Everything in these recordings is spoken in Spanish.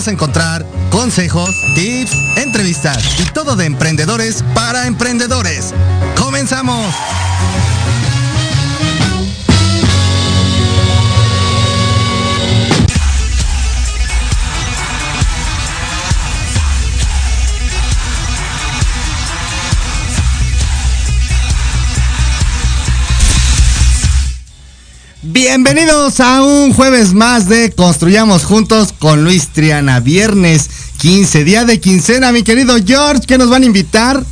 Vas a encontrar consejos, tips, entrevistas y todo de emprendedores para emprendedores. ¡Comenzamos! Bienvenidos a un jueves más de Construyamos Juntos con Luis Triana. Viernes 15, día de quincena, mi querido George, ¿qué nos van a invitar?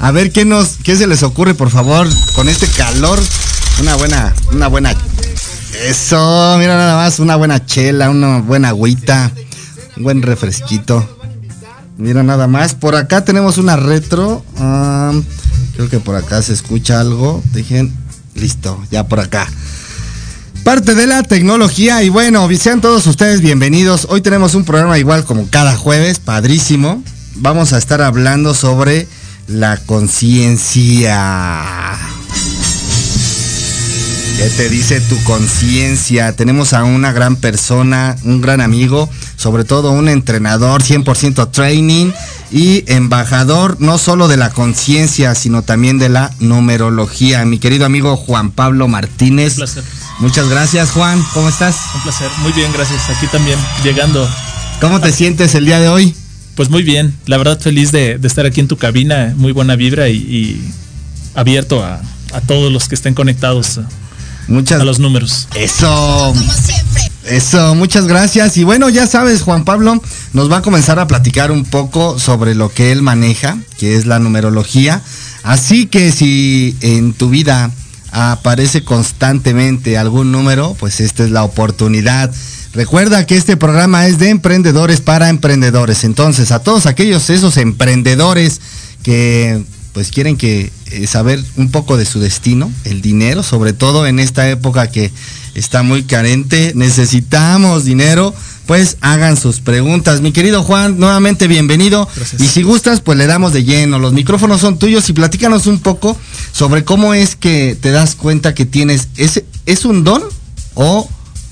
A ver qué nos, qué se les ocurre, por favor, con este calor. Una buena, una buena. Eso, mira nada más, una buena chela, una buena agüita, un buen refresquito. Mira nada más, por acá tenemos una retro. ah, creo que por acá se escucha algo. Dejen, listo, ya por acá. Parte de la tecnología y bueno, sean todos ustedes bienvenidos. Hoy tenemos un programa igual como cada jueves, padrísimo. Vamos a estar hablando sobre la conciencia. ¿Qué te dice tu conciencia? Tenemos a una gran persona, un gran amigo, sobre todo un entrenador 100% training y embajador no solo de la conciencia, sino también de la numerología. Mi querido amigo Juan Pablo Martínez. Un placer. Muchas gracias, Juan. ¿Cómo estás? Un placer. Muy bien, gracias. Aquí también, llegando. ¿Cómo te sientes el día de hoy? Pues muy bien. La verdad, feliz de, de estar aquí en tu cabina. Muy buena vibra y, y abierto a, a todos los que estén conectados a, Muchas a los números. Eso. Eso, muchas gracias. Y bueno, ya sabes, Juan Pablo nos va a comenzar a platicar un poco sobre lo que él maneja, que es la numerología. Así que si en tu vida aparece constantemente algún número, pues esta es la oportunidad. Recuerda que este programa es de emprendedores para emprendedores. Entonces, a todos aquellos esos emprendedores que pues quieren que eh, saber un poco de su destino, el dinero, sobre todo en esta época que está muy carente, necesitamos dinero, pues hagan sus preguntas. Mi querido Juan, nuevamente bienvenido. Gracias. Y si gustas, pues le damos de lleno. Los micrófonos son tuyos y platícanos un poco sobre cómo es que te das cuenta que tienes, ¿es, es un don o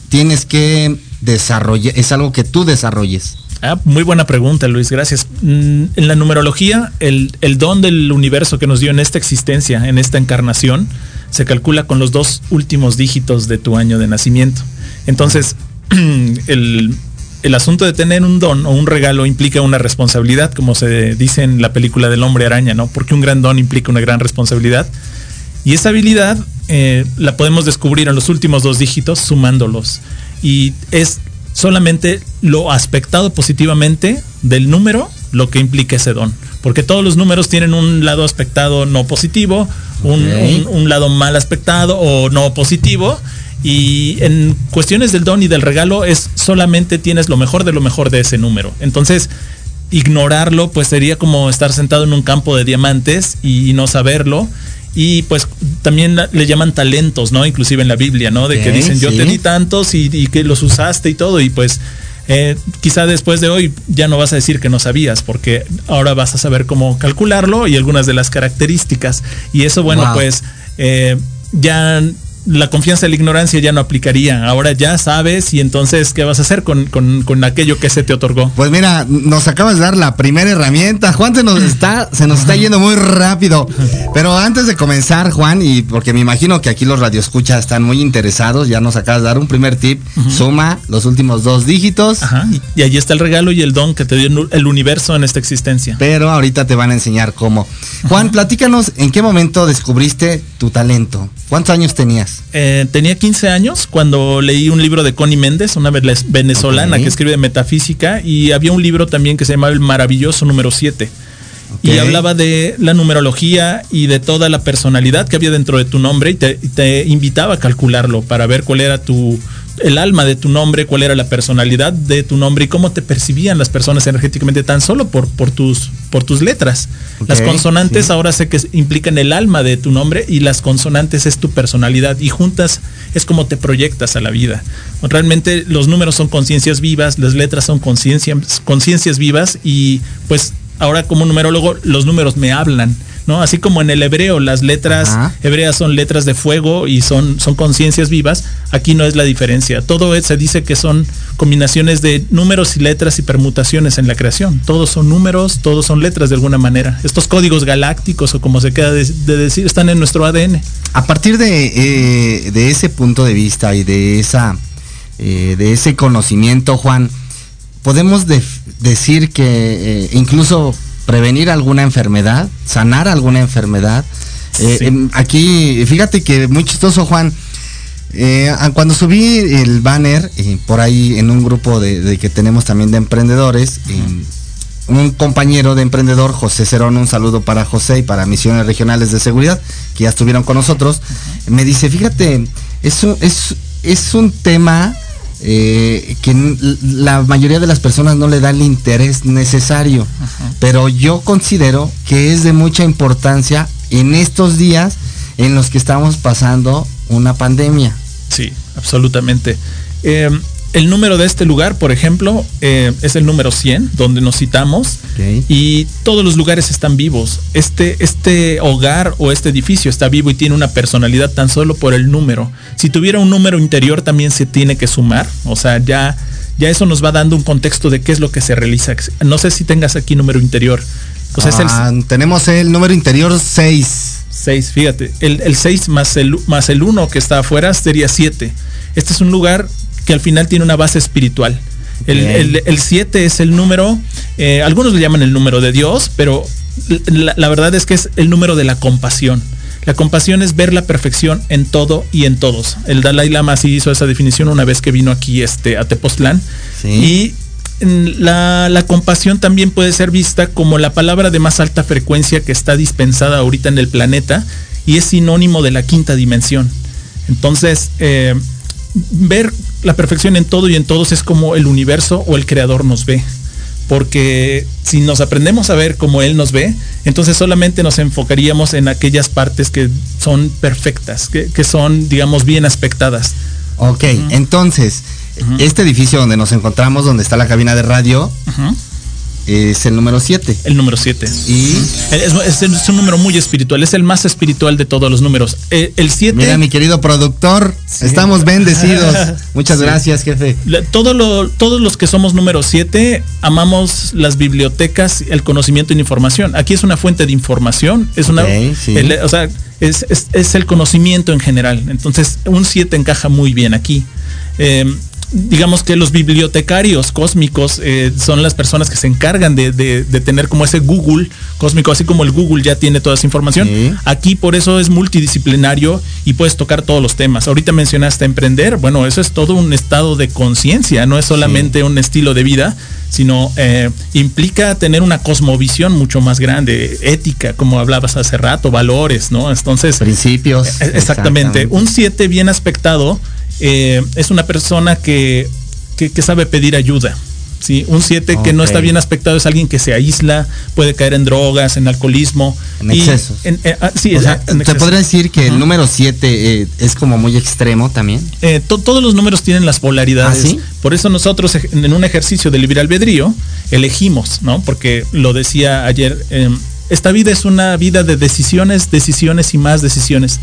tienes que desarrollar, es algo que tú desarrolles? Ah, muy buena pregunta, Luis. Gracias. Mm, En la numerología, el, el don del universo que nos dio en esta existencia, en esta encarnación, se calcula con los dos últimos dígitos de tu año de nacimiento. Entonces, el, el asunto de tener un don o un regalo implica una responsabilidad, como se dice en la película del hombre araña, ¿no? Porque un gran don implica una gran responsabilidad. Y esa habilidad eh, la podemos descubrir en los últimos dos dígitos sumándolos. Y es solamente lo aspectado positivamente del número lo que implica ese don. Porque todos los números tienen un lado aspectado no positivo, un, un lado mal aspectado o no positivo. Y en cuestiones del don y del regalo es solamente tienes lo mejor de lo mejor de ese número. Entonces, ignorarlo pues sería como estar sentado en un campo de diamantes y, no saberlo. Y pues también la- le llaman talentos, ¿no? Inclusive en la Biblia, ¿no? De que dicen yo te sí. di tantos y, y que los usaste y todo. Y pues eh, quizá después de hoy ya no vas a decir que no sabías, porque ahora vas a saber cómo calcularlo y algunas de las características. Y eso, bueno, Wow. pues eh, ya la confianza de la ignorancia ya no aplicaría. Ahora ya sabes y entonces, ¿qué vas a hacer con, con, aquello que se te otorgó? Pues mira, nos acabas de dar la primera herramienta. Juan se nos está, se nos está yendo muy rápido. Pero antes de comenzar, Juan, y porque me imagino que aquí los radioescuchas están muy interesados, ya nos acabas de dar un primer tip. Suma los últimos dos dígitos. Ajá. Y, allí está el regalo y el don que te dio el universo en esta existencia. Pero ahorita te van a enseñar cómo. Juan, platícanos en qué momento descubriste tu talento. ¿Cuántos años tenías? Eh, tenía 15 años cuando leí un libro de Connie Méndez, una venezolana que escribe metafísica, y había un libro también que se llamaba El maravilloso número 7. Y hablaba de la numerología y de toda la personalidad que había dentro de tu nombre y te invitaba a calcularlo para ver cuál era tu, el alma de tu nombre, cuál era la personalidad de tu nombre y cómo te percibían las personas energéticamente tan solo por, por, tus, por tus letras. las consonantes ahora sé que implican el alma de tu nombre y las consonantes es tu personalidad y juntas es como te proyectas a la vida. Realmente los números son conciencias vivas, las letras son conciencias vivas y pues ahora como numerólogo los números me hablan ¿no? Así como en el hebreo las letras hebreas son letras de fuego y son, son conciencias vivas, aquí no es la diferencia. Todo se dice que son combinaciones de números y letras y permutaciones en la creación. Todos son números, todos son letras de alguna manera. Estos códigos galácticos o como se queda de, decir están en nuestro ADN. A partir de, eh, de ese punto de vista y de esa eh, de ese conocimiento, Juan, podemos decir que eh, incluso prevenir alguna enfermedad, sanar alguna enfermedad. Eh, em, aquí, fíjate que muy chistoso, Juan. Eh, cuando subí el banner eh, por ahí en un grupo de, que tenemos también de emprendedores, un compañero de emprendedor, José Cerón, un saludo para José y para Misiones Regionales de Seguridad, que ya estuvieron con nosotros, me dice, fíjate, eso es, es un tema eh, que la mayoría de las personas no le da el interés necesario. Pero yo considero que es de mucha importancia en estos días en los que estamos pasando una pandemia. Sí, absolutamente. Eh, el número de este lugar, por ejemplo, eh, es el número 100, donde nos citamos. Y todos los lugares están vivos. Este, este hogar o este edificio está vivo y tiene una personalidad tan solo por el número. Si tuviera un número interior también se tiene que sumar. O sea, ya, ya eso nos va dando un contexto de qué es lo que se realiza. No sé si tengas aquí número interior. Ah, tenemos el número interior 6. 6, fíjate. El 6 más el, más el 1 que está afuera sería 7. Este es un lugar que al final tiene una base espiritual. El 7 es el número, eh, algunos le llaman el número de Dios, pero la, verdad es que es el número de la compasión. La compasión es ver la perfección en todo y en todos. El Dalai Lama sí hizo esa definición una vez que vino aquí este, a Tepoztlán. Y la, la, compasión también puede ser vista como la palabra de más alta frecuencia que está dispensada ahorita en el planeta y es sinónimo de la quinta dimensión. Entonces, eh, ver la perfección en todo y en todos es como el universo o el creador nos ve. Porque si nos aprendemos a ver como Él nos ve, entonces solamente nos enfocaríamos en aquellas partes que son perfectas, que, son, digamos, bien aspectadas. Ok, entonces, este edificio donde nos encontramos, donde está la cabina de radio, es el número 7. El número 7. Y es, un número muy espiritual, es el más espiritual de todos los números. Eh, el 7. Mira, mi querido productor, estamos bendecidos. Muchas gracias, jefe. Todo todos los que somos número 7 amamos las bibliotecas, el conocimiento y la información. Aquí es una fuente de información, es una. o sea, es, es, el conocimiento en general. Entonces, un 7 encaja muy bien aquí. Eh, digamos que los bibliotecarios cósmicos eh, son las personas que se encargan de, tener como ese Google cósmico, así como el Google ya tiene toda esa información. Aquí por eso es multidisciplinario y puedes tocar todos los temas. Ahorita mencionaste emprender, bueno, eso es todo un estado de conciencia, no es solamente un estilo de vida, sino eh, implica tener una cosmovisión mucho más grande, ética, como hablabas hace rato, valores, ¿no? Entonces... Principios. Eh, exactamente. Un 7 bien aspectado eh, es una persona que, sabe pedir ayuda. ¿sí? Un 7 que no está bien aspectado es alguien que se aísla, puede caer en drogas, en alcoholismo. En excesos. Eh, ah, sí, ¿Se podría decir que el número 7 eh, es como muy extremo también? todos los números tienen las polaridades. ¿Ah, Por eso nosotros en un ejercicio de libre albedrío elegimos, ¿no? Porque lo decía ayer, esta vida es una vida de decisiones, decisiones y más decisiones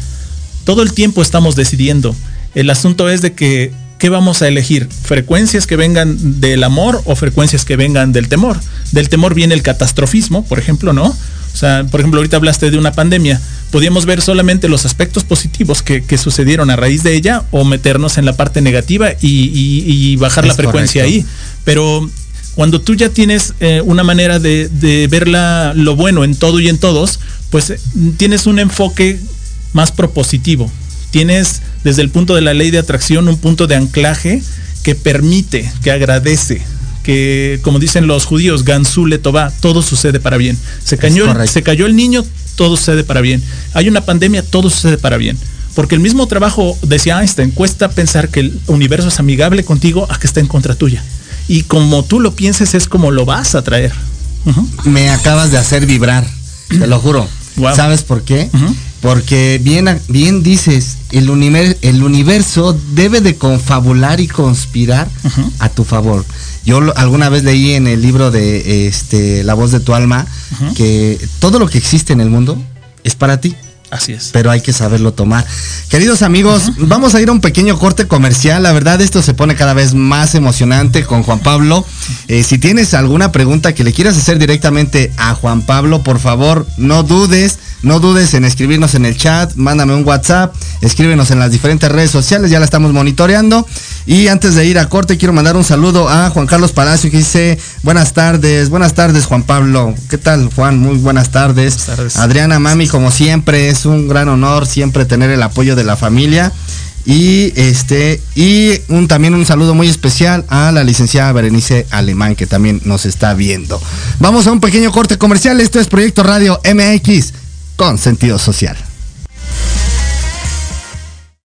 todo el tiempo estamos decidiendo. El asunto es de que, ¿qué vamos a elegir? ¿Frecuencias que vengan del amor o frecuencias que vengan del temor? Del temor viene el catastrofismo, por ejemplo, ¿no? O sea, por ejemplo, ahorita hablaste de una pandemia. Podíamos ver solamente los aspectos positivos que, que sucedieron a raíz de ella o meternos en la parte negativa y, y- y bajar Es la frecuencia correcto. ahí. Pero cuando tú ya tienes eh, una manera de, de ver la- lo bueno en todo y en todos, pues eh, tienes un enfoque más propositivo. Tienes desde el punto de la ley de atracción un punto de anclaje que permite, que agradece, que como dicen los judíos, Gansule Tová, todo sucede para bien. Se cayó, el, correcto. se cayó el niño, todo sucede para bien. Hay una pandemia, todo sucede para bien. Porque el mismo trabajo, decía Einstein, cuesta pensar que el universo es amigable contigo a que está en contra tuya. Y como tú lo pienses es como lo vas a traer. Me acabas de hacer vibrar, te lo juro. Wow. ¿Sabes por qué? Porque bien, bien dices, el, univer- el universo debe de confabular y conspirar a tu favor. Yo lo- alguna vez leí en el libro de este, La voz de tu alma que todo lo que existe en el mundo es para ti. Así es. pero hay que saberlo tomar. Queridos amigos, vamos a ir a un pequeño corte comercial. La verdad, esto se pone cada vez más emocionante con Juan Pablo. Eh, si tienes alguna pregunta que le quieras hacer directamente a Juan Pablo, por favor, no dudes. No dudes en escribirnos en el chat, mándame un WhatsApp, escríbenos en las diferentes redes sociales, ya la estamos monitoreando. Y antes de ir a corte, quiero mandar un saludo a Juan Carlos Palacio que dice, buenas tardes, buenas tardes Juan Pablo. ¿Qué tal Juan? Muy buenas tardes. Buenas tardes. Adriana Mami, como siempre, es un gran honor siempre tener el apoyo de la familia. Y este, y un, también un saludo muy especial a la licenciada Berenice Alemán, que también nos está viendo. Vamos a un pequeño corte comercial. Esto es Proyecto Radio MX con sentido social.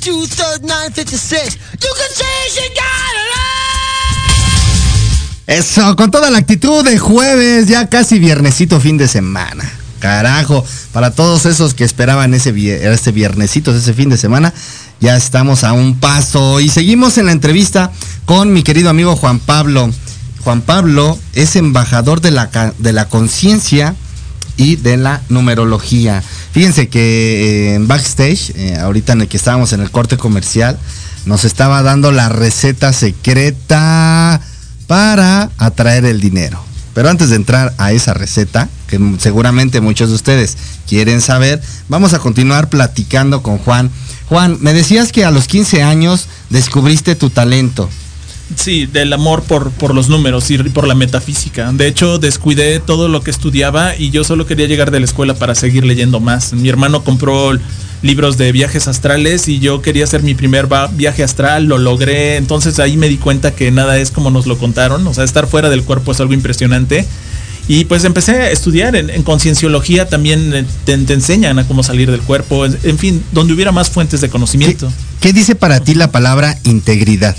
423 You can say she got Eso, con toda la actitud de jueves, ya casi viernesito fin de semana. Carajo, para todos esos que esperaban ese, vie- este viernesito, ese fin de semana, ya estamos a un paso. Y seguimos en la entrevista con mi querido amigo Juan Pablo. Juan Pablo es embajador de la conciencia y de la numerología. Fíjense que eh, en backstage, eh, ahorita en el que estábamos en el corte comercial, nos estaba dando la receta secreta para atraer el dinero. Pero antes de entrar a esa receta, que seguramente muchos de ustedes quieren saber, vamos a continuar platicando con Juan. Juan, me decías que a los 15 años descubriste tu talento. Sí, del amor por, por los números y por la metafísica. De hecho, descuidé todo lo que estudiaba y yo solo quería llegar de la escuela para seguir leyendo más. Mi hermano compró libros de viajes astrales y yo quería hacer mi primer viaje astral, lo logré. Entonces ahí me di cuenta que nada es como nos lo contaron. O sea, estar fuera del cuerpo es algo impresionante. Y pues empecé a estudiar en, concienciología, también eh, te, enseñan a cómo salir del cuerpo, en, fin, donde hubiera más fuentes de conocimiento. ¿Qué, dice para ti la palabra integridad?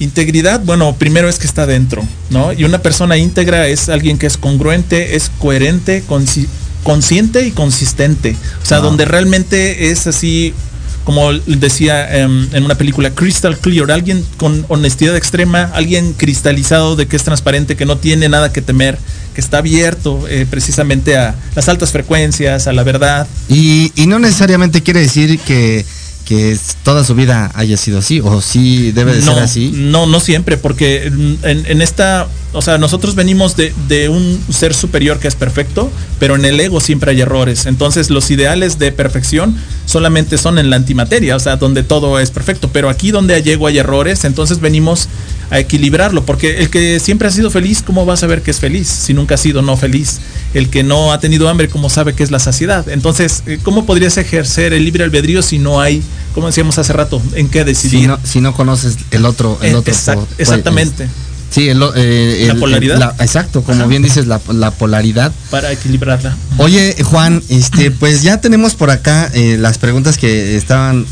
Integridad, bueno, primero es que está dentro, ¿no? Y una persona íntegra es alguien que es congruente, es coherente, consciente y consistente. O sea, ah. donde realmente es así, como decía em, en una película, crystal clear, alguien con honestidad extrema, alguien cristalizado de que es transparente, que no tiene nada que temer, que está abierto eh, precisamente a las altas frecuencias, a la verdad. Y, y no necesariamente quiere decir que que toda su vida haya sido así o sí debe de ser así? No, no siempre, porque en, esta, o sea, nosotros venimos de, de, un ser superior que es perfecto, pero en el ego siempre hay errores. Entonces los ideales de perfección solamente son en la antimateria, o sea, donde todo es perfecto, pero aquí donde hay ego hay errores, entonces venimos a equilibrarlo, porque el que siempre ha sido feliz, ¿cómo va a saber que es feliz si nunca ha sido no feliz? El que no ha tenido hambre, ¿cómo sabe que es la saciedad? Entonces, eh, ¿cómo podrías ejercer el libre albedrío si no hay, como decíamos hace rato, en qué decidir? Si no, conoces el otro, el eh, otro exactamente. Sí, eh, la polaridad. exacto, como bien dices, la, polaridad. Para equilibrarla. Oye, Juan, este, pues ya tenemos por acá las preguntas que estaban.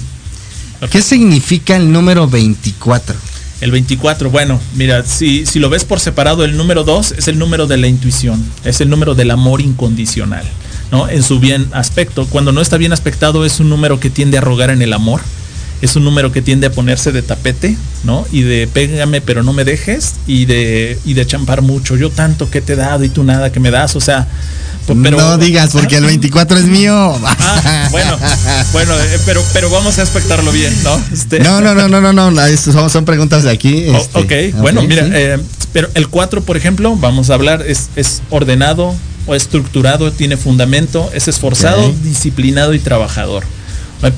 ¿Qué significa el número 24? El 24, bueno, mira, si, si lo ves por separado, el número 2 es el número de la intuición, es el número del amor incondicional, ¿no? En su bien aspecto. Cuando no está bien aspectado es un número que tiende a rogar en el amor, es un número que tiende a ponerse de tapete, ¿no? Y de pégame pero no me dejes y de, y de champar mucho. Yo tanto que te he dado y tú nada que me das, o sea, no digas porque el 24 es mío. Ah, bueno, bueno, eh, pero, pero vamos a aspectarlo bien, ¿no? Este, no, no, no, no, no, no, son, son preguntas de aquí. Este, ok, bueno, mira, eh, pero el 4, por ejemplo, vamos a hablar, es, es ordenado o estructurado, tiene fundamento, es esforzado, disciplinado y trabajador.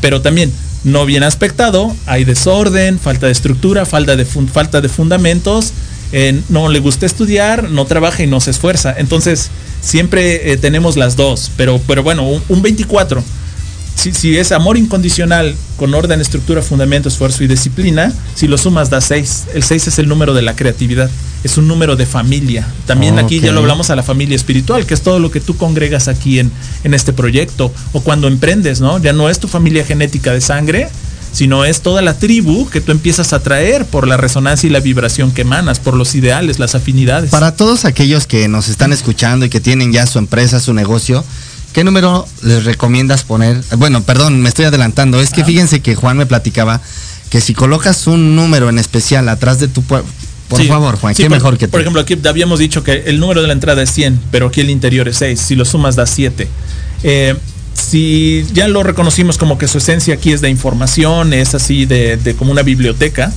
Pero también, no bien aspectado, hay desorden, falta de estructura, falta de, falta de fundamentos, eh, no le gusta estudiar, no trabaja y no se esfuerza. Entonces, siempre eh, tenemos las dos, pero, pero bueno, un, 24. Si, es amor incondicional con orden, estructura, fundamento, esfuerzo y disciplina, si lo sumas da 6. El 6 es el número de la creatividad, es un número de familia. También aquí ya lo hablamos a la familia espiritual, que es todo lo que tú congregas aquí en, en este proyecto o cuando emprendes, ¿no? Ya no es tu familia genética de sangre, sino es toda la tribu que tú empiezas a traer por la resonancia y la vibración que emanas, por los ideales, las afinidades. Para todos aquellos que nos están escuchando y que tienen ya su empresa, su negocio, ¿qué número les recomiendas poner? Bueno, perdón, me estoy adelantando. Es que ah. fíjense que Juan me platicaba que si colocas un número en especial atrás de tu por favor, Juan, qué mejor que tú. Por ejemplo, aquí habíamos dicho que el número de la entrada es 100, pero aquí el interior es 6. Si lo sumas da 7. Eh, si ya lo reconocimos como que su esencia aquí es de información, es así de, como una biblioteca,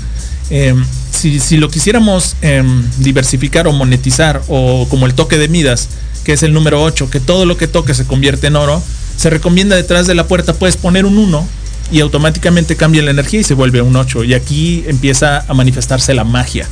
em, si, lo quisiéramos em, diversificar o monetizar, o como el toque de Midas, que es el número 8, que todo lo que toque se convierte en oro, se recomienda detrás de la puerta puedes poner un 1 y automáticamente cambia la energía y se vuelve un 8. Y aquí empieza a manifestarse la magia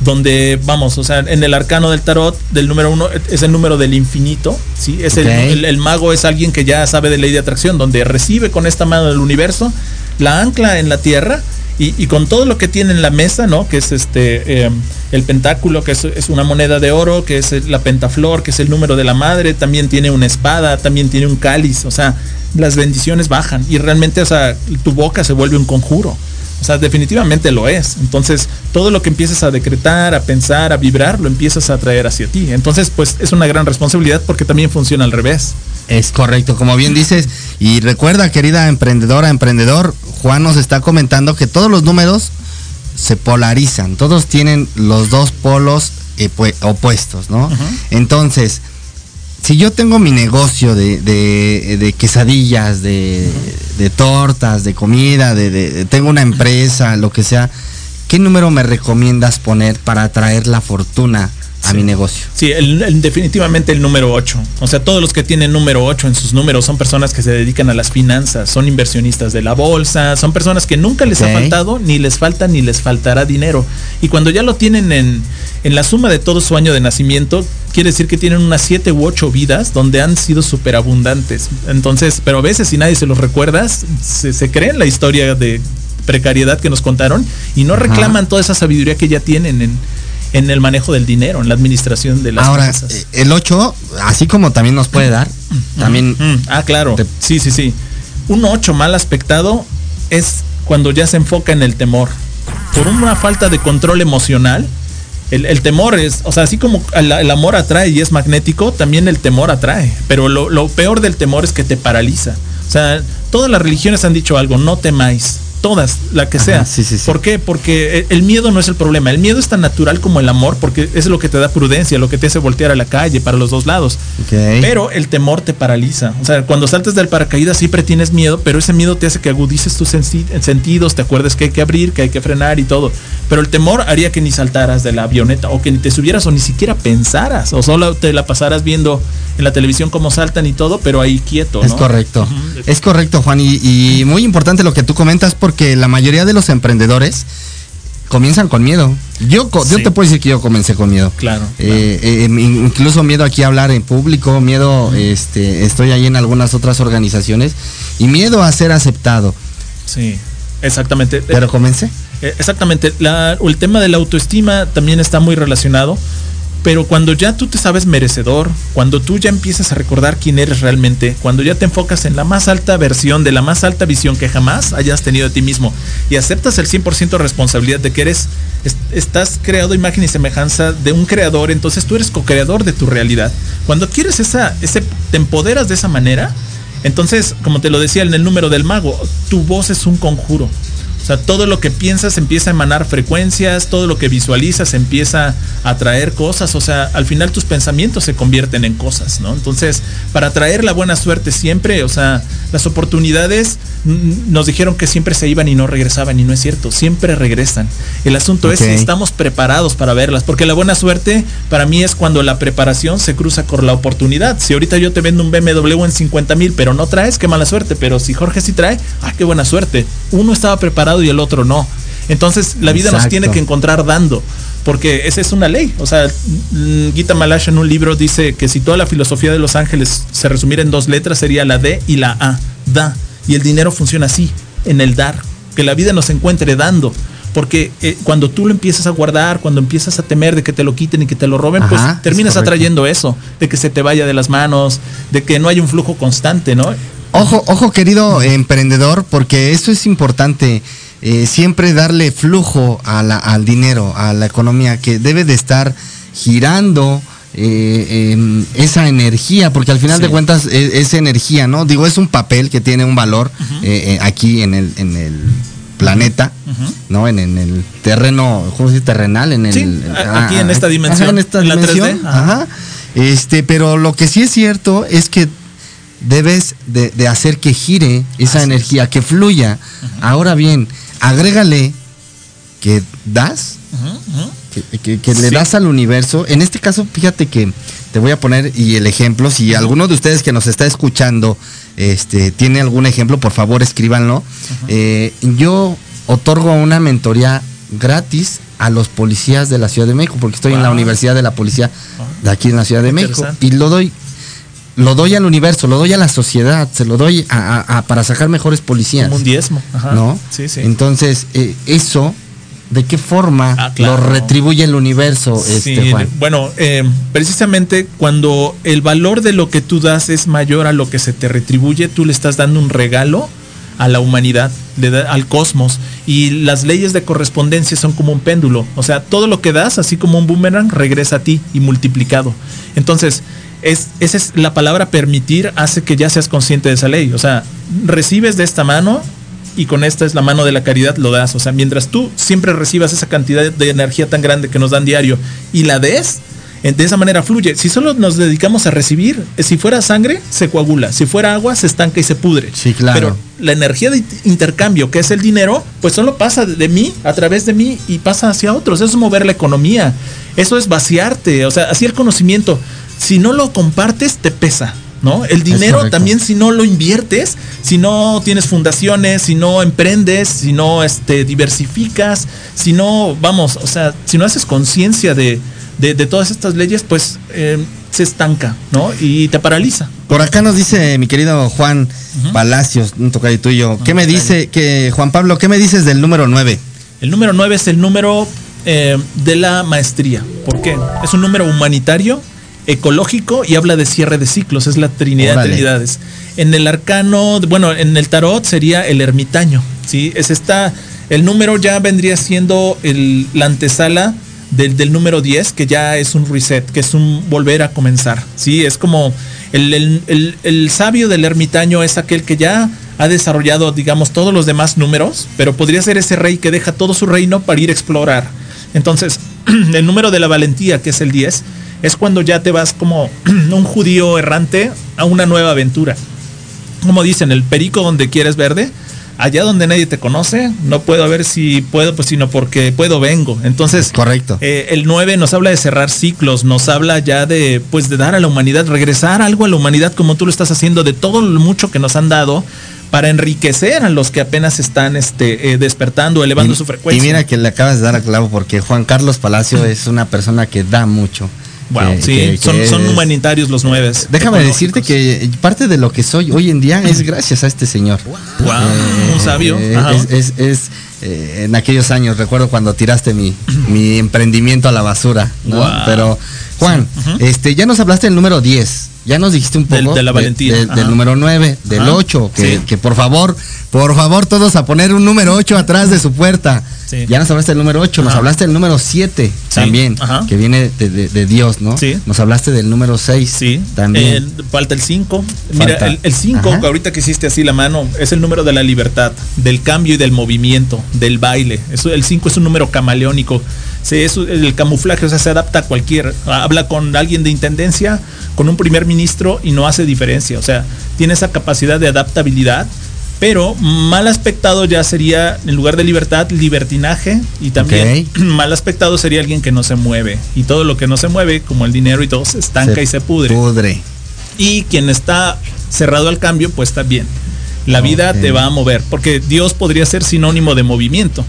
donde vamos, o sea, en el arcano del tarot, del número uno, es el número del infinito, ¿sí? Es el, mago es alguien que ya sabe de ley de atracción, donde recibe con esta mano del universo, la ancla en la tierra y, con todo lo que tiene en la mesa, ¿no? Que es este, eh, el pentáculo, que es, una moneda de oro, que es la pentaflor, que es el número de la madre, también tiene una espada, también tiene un cáliz, o sea, las bendiciones bajan y realmente, o sea, tu boca se vuelve un conjuro. O sea, definitivamente lo es. Entonces, todo lo que empieces a decretar, a pensar, a vibrar, lo empiezas a traer hacia ti. Entonces, pues es una gran responsabilidad porque también funciona al revés. Es correcto, como bien dices. Y recuerda, querida emprendedora, emprendedor, Juan nos está comentando que todos los números se polarizan. Todos tienen los dos polos opuestos, ¿no? Entonces, si yo tengo mi negocio de, quesadillas, de, tortas, de comida, tengo una empresa, lo que sea, ¿qué número me recomiendas poner para atraer la fortuna a Sí. mi negocio? Sí, el- el- definitivamente el número 8. O sea, todos los que tienen número 8 en sus números son personas que se dedican a las finanzas, son inversionistas de la bolsa, son personas que nunca les ha faltado, ni les falta, ni les faltará dinero. Y cuando ya lo tienen en, en la suma de todo su año de nacimiento, quiere decir que tienen unas 7 u 8 vidas donde han sido súper abundantes. Entonces, pero a veces si nadie se los recuerda, se, se creen la historia de precariedad que nos contaron y no Ajá. reclaman toda esa sabiduría que ya tienen en, en el manejo del dinero, en la administración de las Ahora, eh, el 8, así como también nos puede dar, también... Mm, ah, claro. Sí, sí, sí. Un 8 mal aspectado es cuando ya se enfoca en el temor. Por una falta de control emocional, el, el temor es, o sea, así como el, el amor atrae y es magnético, también el temor atrae. Pero lo, lo peor del temor es que te paraliza. O sea, todas las religiones han dicho algo, no temáis. Todas, la que Ajá, sea. sí, sí, sí. ¿Por qué? Porque el- el miedo no es el problema. El miedo es tan natural como el amor, porque es lo que te da prudencia, lo que te hace voltear a la calle para los dos lados. Ok. Pero el temor te paraliza. O sea, cuando saltes del paracaídas siempre tienes miedo, pero ese miedo te hace que agudices tus sentidos, te acuerdes que hay que abrir, que hay que frenar y todo. Pero el temor haría que ni saltaras de la avioneta o que ni te subieras o ni siquiera pensaras o solo te la pasaras viendo en la televisión cómo saltan y todo, pero ahí quieto. Es ¿no? correcto. Es correcto, Juan. Y, y muy importante lo que tú comentas porque la mayoría de los emprendedores comienzan con miedo. Yo, co- yo Sí. te puedo decir que yo comencé con miedo. Claro. Eh, eh, in- incluso miedo aquí a hablar en público, miedo, este, estoy ahí en algunas otras organizaciones y miedo a ser aceptado. Sí, exactamente. Pero comencé. Eh, Exactamente. La- el tema de la autoestima también está muy relacionado. Pero cuando ya tú te sabes merecedor, cuando tú ya empiezas a recordar quién eres realmente, cuando ya te enfocas en la más alta versión, de la más alta visión que jamás hayas tenido de ti mismo y aceptas el 100% de responsabilidad de que eres, es- estás creado imagen y semejanza de un creador, entonces tú eres co-creador de tu realidad. Cuando quieres esa, ese, te empoderas de esa manera, entonces, como te lo decía en el número del mago, tu voz es un conjuro. O sea, todo lo que piensas empieza a emanar frecuencias, todo lo que visualizas empieza a atraer cosas, o sea, al final tus pensamientos se convierten en cosas, ¿no? Entonces, para traer la buena suerte siempre, o sea, las oportunidades nos dijeron que siempre se iban y no regresaban y no es cierto, siempre regresan. El asunto es si estamos preparados para verlas, porque la buena suerte para mí es cuando la preparación se cruza con la oportunidad. Si ahorita yo te vendo un BMW en 50 mil, pero no traes, qué mala suerte, pero si Jorge sí trae, ah, qué buena suerte. Uno estaba preparado y el otro no. Entonces la vida nos tiene que encontrar dando. Porque esa es una ley. O sea, mm, Gita Malash en un libro dice que si toda la filosofía de los ángeles se resumiera en dos letras, sería la D y la A. Da. Y el dinero funciona así, en el dar. Que la vida nos encuentre dando. Porque eh, cuando tú lo empiezas a guardar, cuando empiezas a temer de que te lo quiten y que te lo roben, Ajá, pues es terminas atrayendo eso, de que se te vaya de las manos, de que no hay un flujo constante, ¿no? Ojo, ojo querido emprendedor, porque esto es importante. Eh, siempre darle flujo a la- al dinero, a la economía, que debe de estar girando eh, em, esa energía, porque al final Sí. de cuentas e- es, energía, ¿no? Digo, es un papel que tiene un valor eh, eh, aquí en el, en el planeta, ¿no? En, en el terreno, ¿cómo se dice? Terrenal, en el... Sí, a- aquí en esta ajá, dimensión, en esta en la 3D, dimensión, ajá. ajá. Este, pero lo que sí es cierto es que debes de, de hacer que gire esa energía, que fluya. Ahora bien, agrégale que das, que, que- que le das al universo. En este caso, fíjate que te voy a poner y el ejemplo, si alguno de ustedes que nos está escuchando este, tiene algún ejemplo, por favor escríbanlo. Eh, yo otorgo una mentoría gratis a los policías de la Ciudad de México, porque estoy en la. Universidad de la Policía de aquí en la Ciudad de México. Y lo doy lo doy al universo, lo doy a la sociedad, se lo doy a- a- a- para sacar mejores policías. Como un diezmo. Ajá. ¿No? Sí, sí. Entonces, eh, eso, ¿de qué forma Ah, claro. lo retribuye el universo, Sí, este Juan? bueno, eh, precisamente cuando el valor de lo que tú das es mayor a lo que se te retribuye, tú le estás dando un regalo a la humanidad, le da- al cosmos. Y las leyes de correspondencia son como un péndulo. O sea, todo lo que das, así como un boomerang, regresa a ti y multiplicado. Entonces, es, esa es la palabra permitir, hace que ya seas consciente de esa ley. O sea, recibes de esta mano y con esta es la mano de la caridad, lo das. O sea, mientras tú siempre recibas esa cantidad de energía tan grande que nos dan diario y la des, de esa manera fluye. Si solo nos dedicamos a recibir, si fuera sangre, se coagula. Si fuera agua, se estanca y se pudre. Sí, claro. Pero la energía de intercambio, que es el dinero, pues solo pasa de mí, a través de mí y pasa hacia otros. Eso es mover la economía. Eso es vaciarte. O sea, así el conocimiento. Si no lo compartes, te pesa. ¿No? El dinero también si no lo inviertes, si no tienes fundaciones, si no emprendes, si no este, diversificas, si no, vamos, o sea, si no haces conciencia de, de, todas estas leyes, pues eh, se estanca, ¿no? Y te paraliza. Por acá nos dice mi querido Juan Palacios, un tocayo tuyo, ¿qué me dice, que Juan Pablo, qué me dices del número 9? El número 9 es el número eh, de la maestría. ¿Por qué? Es un número humanitario, ecológico y habla de cierre de ciclos, es la Trinidad de Trinidades. En el arcano, bueno, en el tarot sería el ermitaño, ¿sí? Es esta, el número ya vendría siendo el, la antesala del, número 10, que ya es un reset, que es un volver a comenzar. Sí, es como el, sabio del ermitaño es aquel que ya ha desarrollado, digamos, todos los demás números, pero podría ser ese rey que deja todo su reino para ir a explorar. Entonces, el número de la valentía, que es el 10, es cuando ya te vas como un judío errante a una nueva aventura. Como dicen, el perico donde quieres verde, allá donde nadie te conoce, no puedo ver si puedo, pues sino porque puedo vengo. Entonces, correcto. Eh, el 9 nos habla de cerrar ciclos, nos habla ya de pues de dar a la humanidad, regresar algo a la humanidad como tú lo estás haciendo, de todo lo mucho que nos han dado para enriquecer a los que apenas están este, eh, despertando, elevando su frecuencia. Y mira que le acabas de dar a clavo porque Juan Carlos Palacio es una persona que da mucho. Wow, sí, son, humanitarios los nueve. Déjame decirte que parte de lo que soy hoy en día es gracias a este señor. Wow, un sabio. Eh, es, es, eh, en aquellos años, recuerdo cuando tiraste mi, mi emprendimiento a la basura. Pero, Juan, este, ya nos hablaste del número 10. Ya nos dijiste un poco de, la valentía. del número 9, del 8, que, que por favor, por favor todos a poner un número 8 atrás de su puerta. Ya nos hablaste del número 8, nos hablaste del número 7 también, que viene de, Dios, ¿no? Sí. Nos hablaste del número 6 sí. también. falta el 5. Mira, el 5, ahorita que hiciste así la mano, es el número de la libertad, del cambio y del movimiento, del baile. Eso, el 5 es un número camaleónico. Sí, es el camuflaje, o sea, se adapta a cualquier. Habla con alguien de intendencia, con un primer ministro y no hace diferencia. O sea, tiene esa capacidad de adaptabilidad pero mal aspectado ya sería, en lugar de libertad, libertinaje. Y también mal aspectado sería alguien que no se mueve. Y todo lo que no se mueve, como el dinero y todo, se estanca y se pudre. pudre. Y quien está cerrado al cambio, pues está bien. La vida te va a mover, porque Dios podría ser sinónimo de movimiento.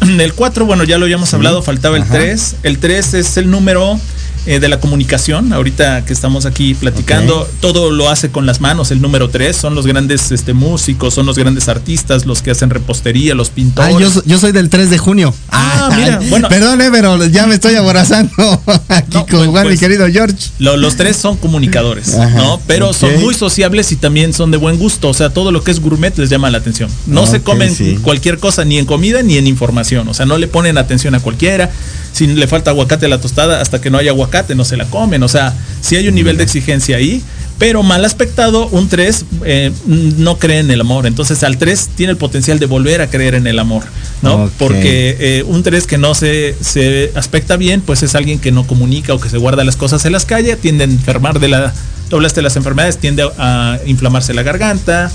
El 4, bueno, ya lo habíamos hablado, faltaba el 3. El 3 es el número eh, de la comunicación, ahorita que estamos aquí platicando, todo lo hace con las manos, el número 3, son los grandes este, músicos, son los grandes artistas, los que hacen repostería, los pintores. Ah, yo, soy del 3 de junio. Ah, mira, bueno. Perdone, pero ya me estoy aborazando aquí con pues, mi pues, querido George. los tres son comunicadores, ¿no? Pero son muy sociables y también son de buen gusto, o sea, todo lo que es gourmet les llama la atención. No se comen cualquier cosa, ni en comida ni en información, o sea, no le ponen atención a cualquiera si le falta aguacate a la tostada, hasta que no haya aguacate no se la comen. O sea, si hay un nivel de exigencia ahí, pero mal aspectado, un 3 eh, no cree en el amor. Entonces al 3 tiene el potencial de volver a creer en el amor, ¿no? Porque eh, un 3 que no se, se aspecta bien, pues es alguien que no comunica o que se guarda las cosas en las calles, tiende a enfermar de la de las enfermedades, tiende a inflamarse la garganta,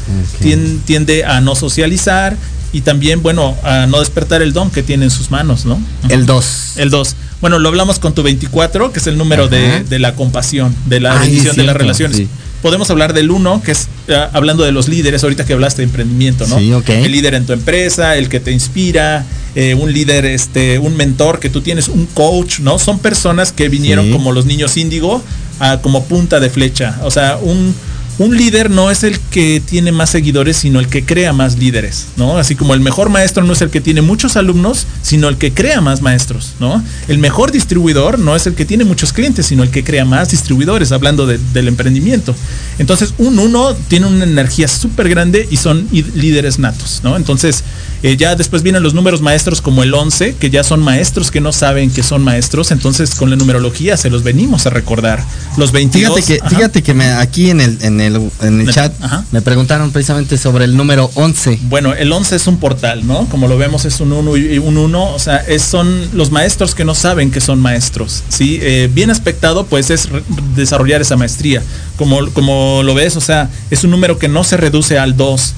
tiende a no socializar y también, bueno, a no despertar el don que tiene en sus manos, ¿no? El 2. El 2. Bueno, lo hablamos con tu 24, que es el número de, la compasión, de la bendición de las relaciones. Podemos hablar del 1, que es ah, hablando de los líderes, ahorita que hablaste de emprendimiento, ¿no? Sí, El líder en tu empresa, el que te inspira, eh, un líder, este, un mentor que tú tienes, un coach, ¿no? Son personas que vinieron como los niños índigo, como punta de flecha. O sea, un, un líder no es el que tiene más seguidores, sino el que crea más líderes, ¿no? Así como el mejor maestro no es el que tiene muchos alumnos, sino el que crea más maestros, ¿no? El mejor distribuidor no es el que tiene muchos clientes, sino el que crea más distribuidores, hablando del emprendimiento. Entonces, un uno tiene una energía súper grande y son líderes natos, ¿no? Entonces, eh, ya después vienen los números maestros como el 11, que ya son maestros que no saben que son maestros, entonces con la numerología se los venimos a recordar. Los 22. Fíjate que, fíjate que me, aquí en el, en el el, en el chat me preguntaron precisamente sobre el número 11. Bueno, el 11 es un portal, ¿no? Como lo vemos es un 1 y un 1, o sea, es, son los maestros que no saben que son maestros, ¿sí? Eh, bien aspectado, pues es desarrollar esa maestría. Como, como lo ves, o sea, es un número que no se reduce al 2 eh,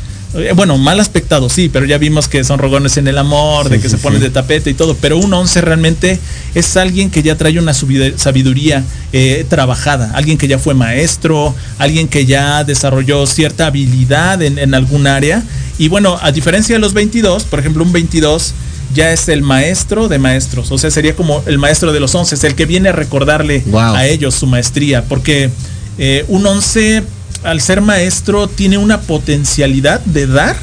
bueno, mal aspectado, sí, pero ya vimos que son rogones en el amor, de que se ponen de tapete y todo. Pero un 11 realmente es alguien que ya trae una sabiduría eh, trabajada, alguien que ya fue maestro, alguien que ya desarrolló cierta habilidad en, algún área. Y bueno, a diferencia de los 22, por ejemplo, un 22 ya es el maestro de maestros. O sea, sería como el maestro de los 11, es el que viene a recordarle a ellos su maestría. Porque eh, un 11 al ser maestro tiene una potencialidad de dar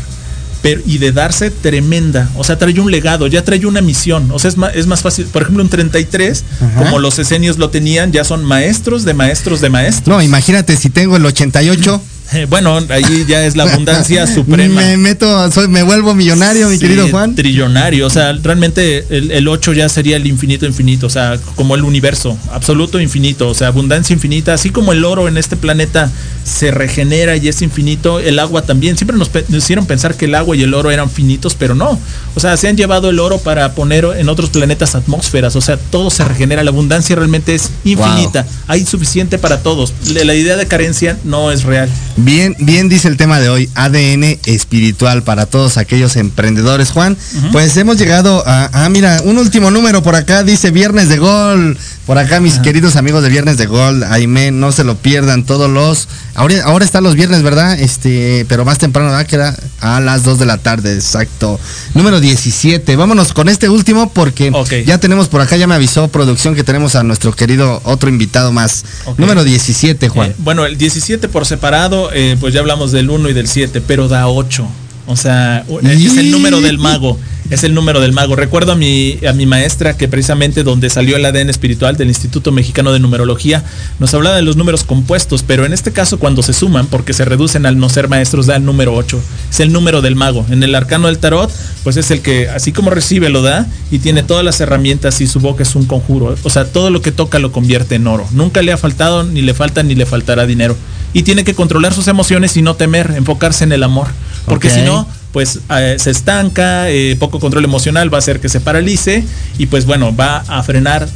pero, y de darse tremenda. O sea, trae un legado, ya trae una misión. O sea, es más, es más fácil. Por ejemplo, un 33, como los esenios lo tenían, ya son maestros de maestros de maestros. No, imagínate si tengo el 88. Eh, bueno, ahí ya es la abundancia suprema. Me meto, soy, me vuelvo millonario, mi querido Juan. Trillonario, o sea, realmente el, 8 ya sería el infinito infinito, o sea, como el universo, absoluto infinito, o sea, abundancia infinita, así como el oro en este planeta se regenera y es infinito, el agua también. Siempre nos, hicieron pensar que el agua y el oro eran finitos, pero no. O sea, se han llevado el oro para poner en otros planetas atmósferas, o sea, todo se regenera, la abundancia realmente es infinita, hay suficiente para todos. La idea de carencia no es real. Bien, bien dice el tema de hoy, ADN espiritual para todos aquellos emprendedores, Juan. Pues hemos llegado a, ah, mira, un último número por acá, dice Viernes de Gol. Por acá, mis queridos amigos de Viernes de Gol, Aime, no se lo pierdan todos los. Ahora, ahora están los viernes, ¿verdad? Este, pero más temprano, ¿verdad? Queda a las 2 de la tarde, exacto. Número 17. Vámonos con este último porque ya tenemos por acá, ya me avisó producción que tenemos a nuestro querido otro invitado más. Número 17, Juan. Eh, bueno, el 17 por separado, eh, pues ya hablamos del 1 y del 7, pero da 8. O sea, es el número del mago es el número del mago. Recuerdo a mi, a mi maestra que precisamente donde salió el ADN espiritual del Instituto Mexicano de Numerología, nos hablaba de los números compuestos, pero en este caso cuando se suman, porque se reducen al no ser maestros, da el número 8. Es el número del mago. En el arcano del tarot, pues es el que así como recibe lo da y tiene todas las herramientas y su boca es un conjuro. O sea, todo lo que toca lo convierte en oro. Nunca le ha faltado, ni le falta, ni le faltará dinero. Y tiene que controlar sus emociones y no temer, enfocarse en el amor. Porque si no, pues eh, se estanca, eh, poco control emocional va a hacer que se paralice y pues bueno, va a frenar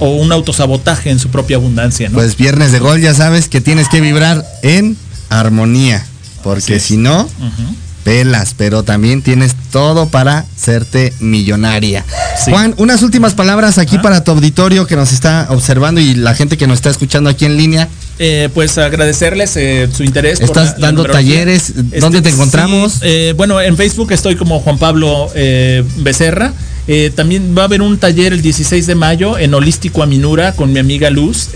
o un autosabotaje en su propia abundancia. Pues viernes de gol ya sabes que tienes que vibrar en armonía, porque si no, pelas, pero también tienes todo para serte millonaria. Juan, unas últimas palabras aquí para tu auditorio que nos está observando y la gente que nos está escuchando aquí en línea. Eh, pues agradecerles eh, su interés. ¿Estás dando talleres? ¿Dónde te este, encontramos? Eh, bueno, en Facebook estoy como Juan Pablo Becerra. También va a haber un taller el 16 de mayo en Holístico Aminura con mi amiga Luz.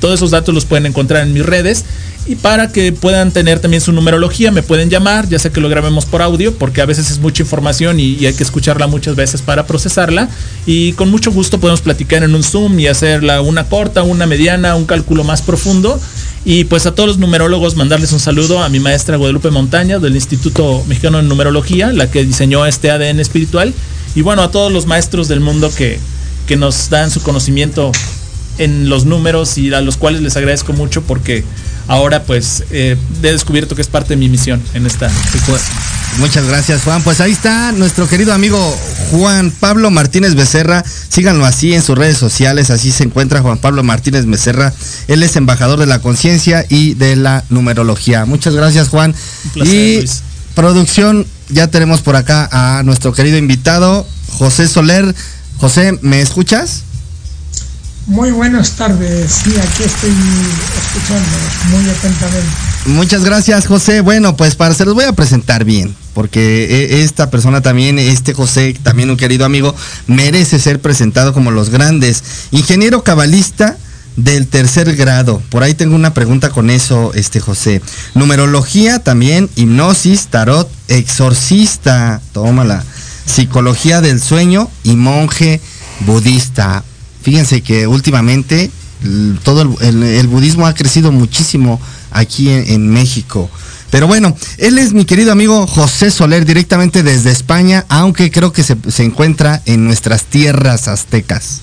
todos esos datos los pueden encontrar en mis redes. Y para que puedan tener también su numerología, me pueden llamar, ya sé que lo grabemos por audio, porque a veces es mucha información y, hay que escucharla muchas veces para procesarla. Y con mucho gusto podemos platicar en un Zoom y hacerla una corta, una mediana, un cálculo más profundo. Y pues a todos los numerólogos mandarles un saludo a mi maestra Guadalupe Montaña del Instituto Mexicano de Numerología, la que diseñó este ADN espiritual. Y bueno, a todos los maestros del mundo que, que nos dan su conocimiento en los números y a los cuales les agradezco mucho porque ahora pues eh, he descubierto que es parte de mi misión en esta Muchas gracias Juan. Pues ahí está nuestro querido amigo Juan Pablo Martínez Becerra. Síganlo así en sus redes sociales. Así se encuentra Juan Pablo Martínez Becerra. Él es embajador de la conciencia y de la numerología. Muchas gracias Juan. y producción, ya tenemos por acá a nuestro querido invitado José Soler. José, ¿me escuchas? Muy buenas tardes, sí, aquí estoy escuchando muy atentamente. Muchas gracias, José. Bueno, pues para se los voy a presentar bien, porque e, esta persona también, este José, también un querido amigo, merece ser presentado como los grandes. Ingeniero cabalista del tercer grado. Por ahí tengo una pregunta con eso, este José. Numerología también, hipnosis, tarot, exorcista, tómala. Psicología del sueño y monje budista. Fíjense que últimamente todo el, budismo ha crecido muchísimo aquí en, México. Pero bueno, él es mi querido amigo José Soler, directamente desde España, aunque creo que se, encuentra en nuestras tierras aztecas.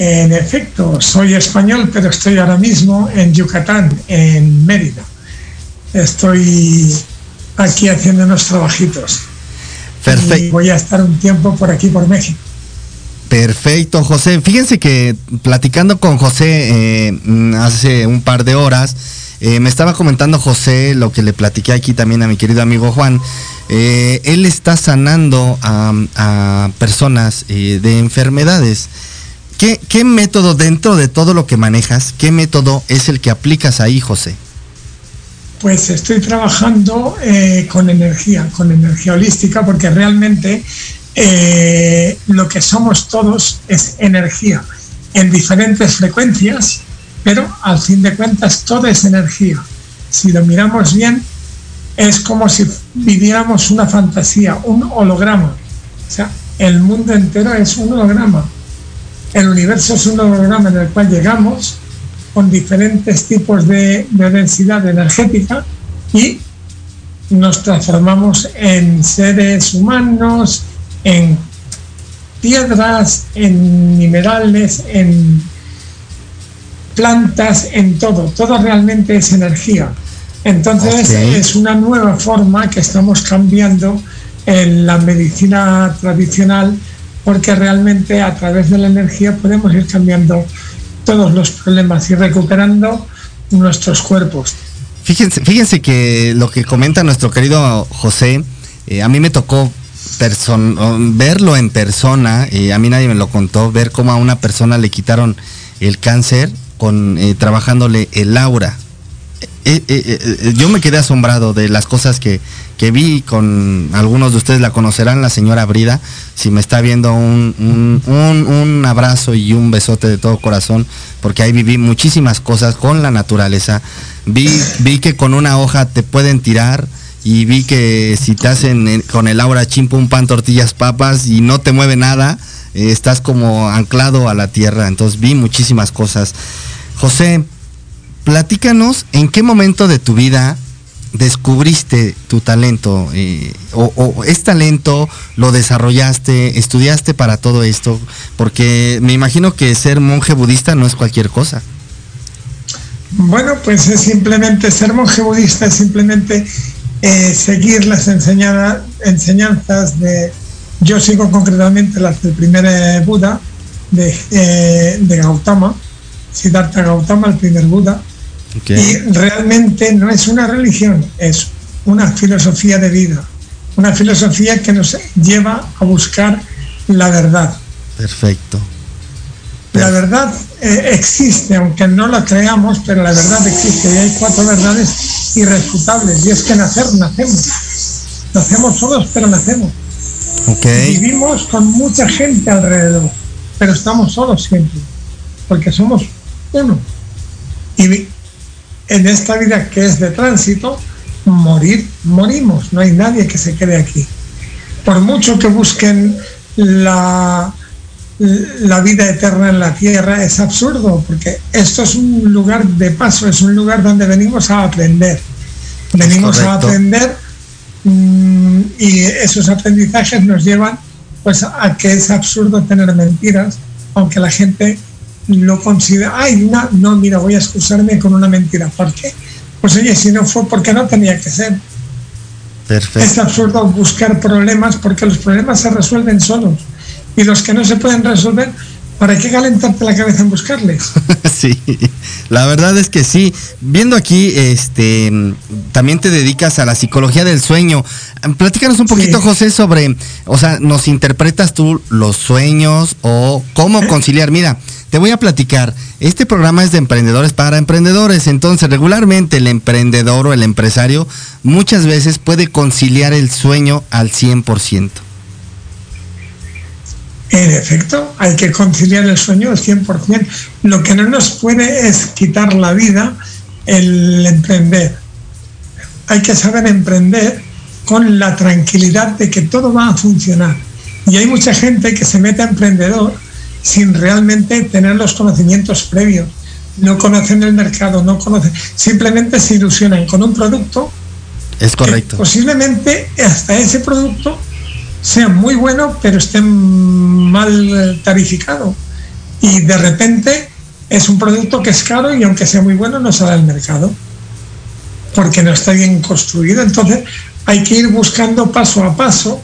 En efecto, soy español, pero estoy ahora mismo en Yucatán, en Mérida. Estoy aquí haciendo unos trabajitos. Perfecto. Y voy a estar un tiempo por aquí, por México. Perfecto, José. Fíjense que platicando con José eh, hace un par de horas, eh, me estaba comentando José lo que le platiqué aquí también a mi querido amigo Juan. Eh, él está sanando a, a personas de enfermedades. ¿Qué, ¿Qué método dentro de todo lo que manejas, qué método es el que aplicas ahí, José? Pues estoy trabajando eh, con energía, con energía holística, porque realmente eh, lo que somos todos es energía en diferentes frecuencias, pero al fin de cuentas todo es energía. Si lo miramos bien, es como si viviéramos una fantasía, un holograma. O sea, el mundo entero es un holograma. El universo es un holograma en el cual llegamos con diferentes tipos de, de densidad energética y nos transformamos en seres humanos, en piedras, en minerales, en plantas, en todo. Todo realmente es energía. Entonces es una nueva forma que estamos cambiando en la medicina tradicional porque realmente a través de la energía podemos ir cambiando todos los problemas y recuperando nuestros cuerpos. Fíjense, fíjense que lo que comenta nuestro querido José, eh, a mí me tocó verlo en persona, eh, a mí nadie me lo contó, ver cómo a una persona le quitaron el cáncer con eh, trabajándole el aura. Eh, eh, yo me quedé asombrado de las cosas que, que vi con algunos de ustedes la conocerán, la señora Brida. Si me está viendo un, un, un- abrazo y un besote de todo corazón, porque ahí viví muchísimas cosas con la naturaleza. Vi, vi que con una hoja te pueden tirar y vi que si te hacen con el aura chimpo un pan, tortillas, papas y no te mueve nada, eh, estás como anclado a la tierra. Entonces vi muchísimas cosas. José, platícanos en qué momento de tu vida descubriste tu talento eh, o, es talento, lo desarrollaste, estudiaste para todo esto, porque me imagino que ser monje budista no es cualquier cosa. Bueno, pues es simplemente ser monje budista, es simplemente eh, seguir las enseñada- enseñanzas de, yo sigo concretamente las del primer eh, Buda, de Gautama, Siddhartha Gautama, el primer Buda, y realmente no es una religión, es una filosofía de vida, una filosofía que nos lleva a buscar la verdad. Perfecto. La verdad eh, existe, aunque no la creamos, pero la verdad existe y hay cuatro verdades irrefutables. Y es que nacer, nacemos. Nacemos solos, pero nacemos. Ok. Vivimos con mucha gente alrededor, pero estamos solos siempre, porque somos uno. Y en esta vida que es de tránsito, morir, morimos. No hay nadie que se quede aquí. Por mucho que busquen la, la vida eterna en la tierra, es absurdo, porque esto es un lugar de paso, es un lugar donde venimos a aprender. Venimos a aprender mm, y esos aprendizajes nos llevan pues a que es absurdo tener mentiras, aunque la gente lo considera, ay, no, mira, voy a excusarme con una mentira. ¿Por qué? Pues oye, si no fue porque no tenía que ser. Perfecto. Es absurdo buscar problemas porque los problemas se resuelven solos. Y los que no se pueden resolver, ¿para qué calentarte la cabeza en buscarles? sí, la verdad es que sí. Viendo aquí, este, también te dedicas a la psicología del sueño. Platícanos un poquito, José, sobre, o sea, nos interpretas tú los sueños o cómo conciliar. Mira, te voy a platicar. Este programa es de emprendedores para emprendedores, entonces regularmente el emprendedor o el empresario muchas veces puede conciliar el sueño al 100%. En efecto, hay que conciliar el sueño al 100%. Lo que no nos puede es quitar la vida el emprender. Hay que saber emprender con la tranquilidad de que todo va a funcionar. Y hay mucha gente que se mete a emprendedor sin realmente tener los conocimientos previos. No conocen el mercado, no conocen, simplemente se ilusionan con un producto Es correcto. posiblemente hasta ese producto sea muy bueno, pero esté mal eh, tarificado. y de repente es un producto que es caro y aunque sea muy bueno no sale al mercado porque no está bien construido. Entonces hay que ir buscando paso a paso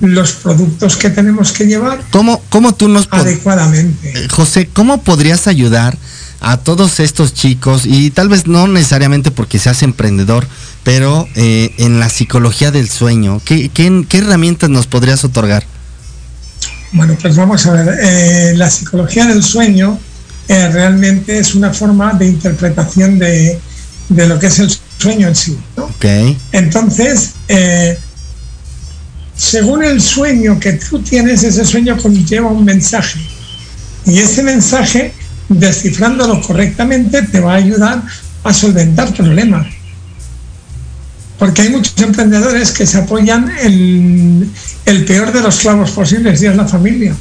los productos que tenemos que llevar ¿Cómo, cómo tú nos adecuadamente. Eh, José, ¿cómo podrías ayudar a todos estos chicos y tal vez no necesariamente porque seas emprendedor, pero eh, en la psicología del sueño? ¿Qué, qué, qué herramientas nos podrías otorgar? Bueno, pues vamos a ver, eh, la psicología del sueño eh, realmente es una forma de interpretación de, de, lo que es el sueño en sí. ¿no? Okay. Entonces, según el sueño que tú tienes, ese sueño conlleva un mensaje. Y ese mensaje, descifrándolo correctamente, te va a ayudar a solventar problemas. Porque hay muchos emprendedores que se apoyan en el peor de los clavos posibles y es la familia.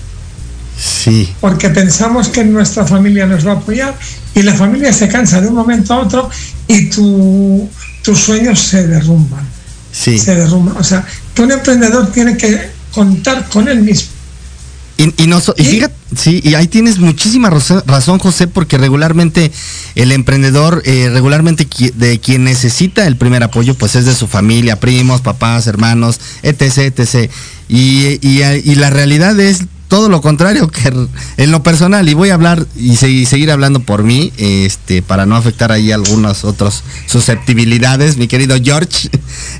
Sí. Porque pensamos que nuestra familia nos va a apoyar y la familia se cansa de un momento a otro y tu, tus sueños se derrumban. Sí. Se derrumban. O sea, que un emprendedor tiene que contar con él mismo. Y, y, no, y fíjate, sí, y ahí tienes muchísima razón, José, porque regularmente el emprendedor, eh, regularmente de quien necesita el primer apoyo, pues es de su familia, primos, papás, hermanos, etc., etc. Y, y, y la realidad es todo lo contrario que en lo personal y voy a hablar y seguir hablando por mí este para no afectar ahí algunas otras susceptibilidades mi querido George.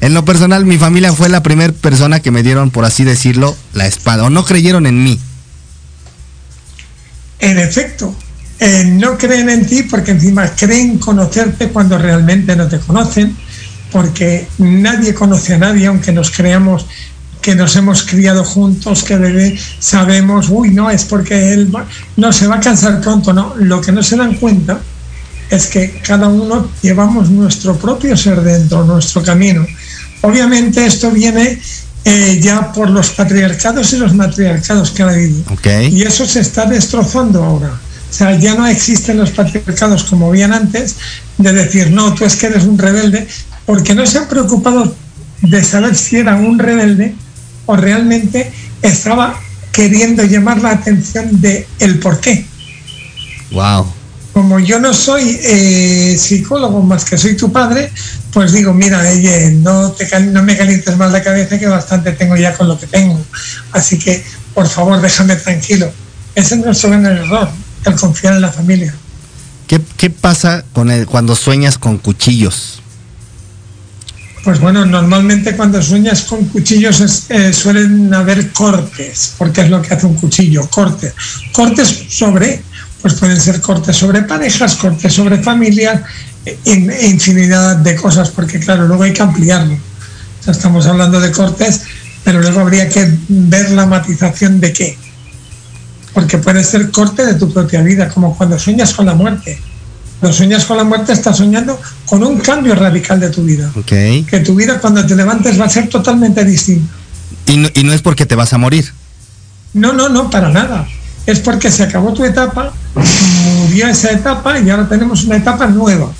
En lo personal mi familia fue la primera persona que me dieron por así decirlo la espada o no creyeron en mí. En efecto eh, no creen en ti porque encima creen conocerte cuando realmente no te conocen porque nadie conoce a nadie aunque nos creamos que nos hemos criado juntos, que bebé sabemos, uy, no, es porque él va, no se va a cansar pronto, no. Lo que no se dan cuenta es que cada uno llevamos nuestro propio ser dentro, nuestro camino. Obviamente esto viene eh, ya por los patriarcados y los matriarcados que ha habido. Okay. Y eso se está destrozando ahora. O sea, ya no existen los patriarcados como habían antes, de decir, no, tú es que eres un rebelde, porque no se han preocupado de saber si era un rebelde o realmente estaba queriendo llamar la atención de el por qué. Wow. Como yo no soy eh, psicólogo más que soy tu padre, pues digo, mira, oye, no, te, no me calientes más la cabeza que bastante tengo ya con lo que tengo. Así que, por favor, déjame tranquilo. Ese es nuestro gran error, el confiar en la familia. ¿Qué, qué pasa con el, cuando sueñas con cuchillos? Pues bueno, normalmente cuando sueñas con cuchillos es, eh, suelen haber cortes, porque es lo que hace un cuchillo, cortes. Cortes sobre, pues pueden ser cortes sobre parejas, cortes sobre familias, in, infinidad de cosas, porque claro, luego hay que ampliarlo. O sea, estamos hablando de cortes, pero luego habría que ver la matización de qué. Porque puede ser corte de tu propia vida, como cuando sueñas con la muerte. Cuando sueñas con la muerte estás soñando con un cambio radical de tu vida. Okay. Que tu vida cuando te levantes va a ser totalmente distinta. Y no, y no es porque te vas a morir. No, no, no, para nada. Es porque se acabó tu etapa, murió esa etapa y ahora tenemos una etapa nueva.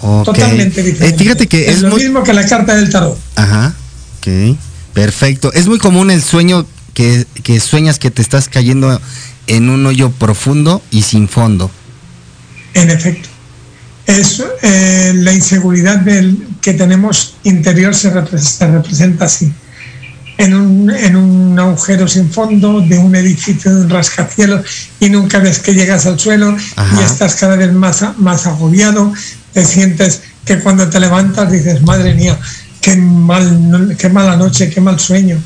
Okay. Totalmente diferente. Eh, fíjate que es, es lo muy... mismo que la carta del tarot. Ajá. Ok. Perfecto. Es muy común el sueño que, que sueñas que te estás cayendo en un hoyo profundo y sin fondo. En efecto. Es eh, la inseguridad del, que tenemos interior se, repre se representa así. En un, en un, agujero sin fondo, de un edificio, de un rascacielos, y nunca ves que llegas al suelo Ajá. y estás cada vez más, más agobiado, te sientes que cuando te levantas dices, madre mía, qué, mal, qué mala noche, qué mal sueño.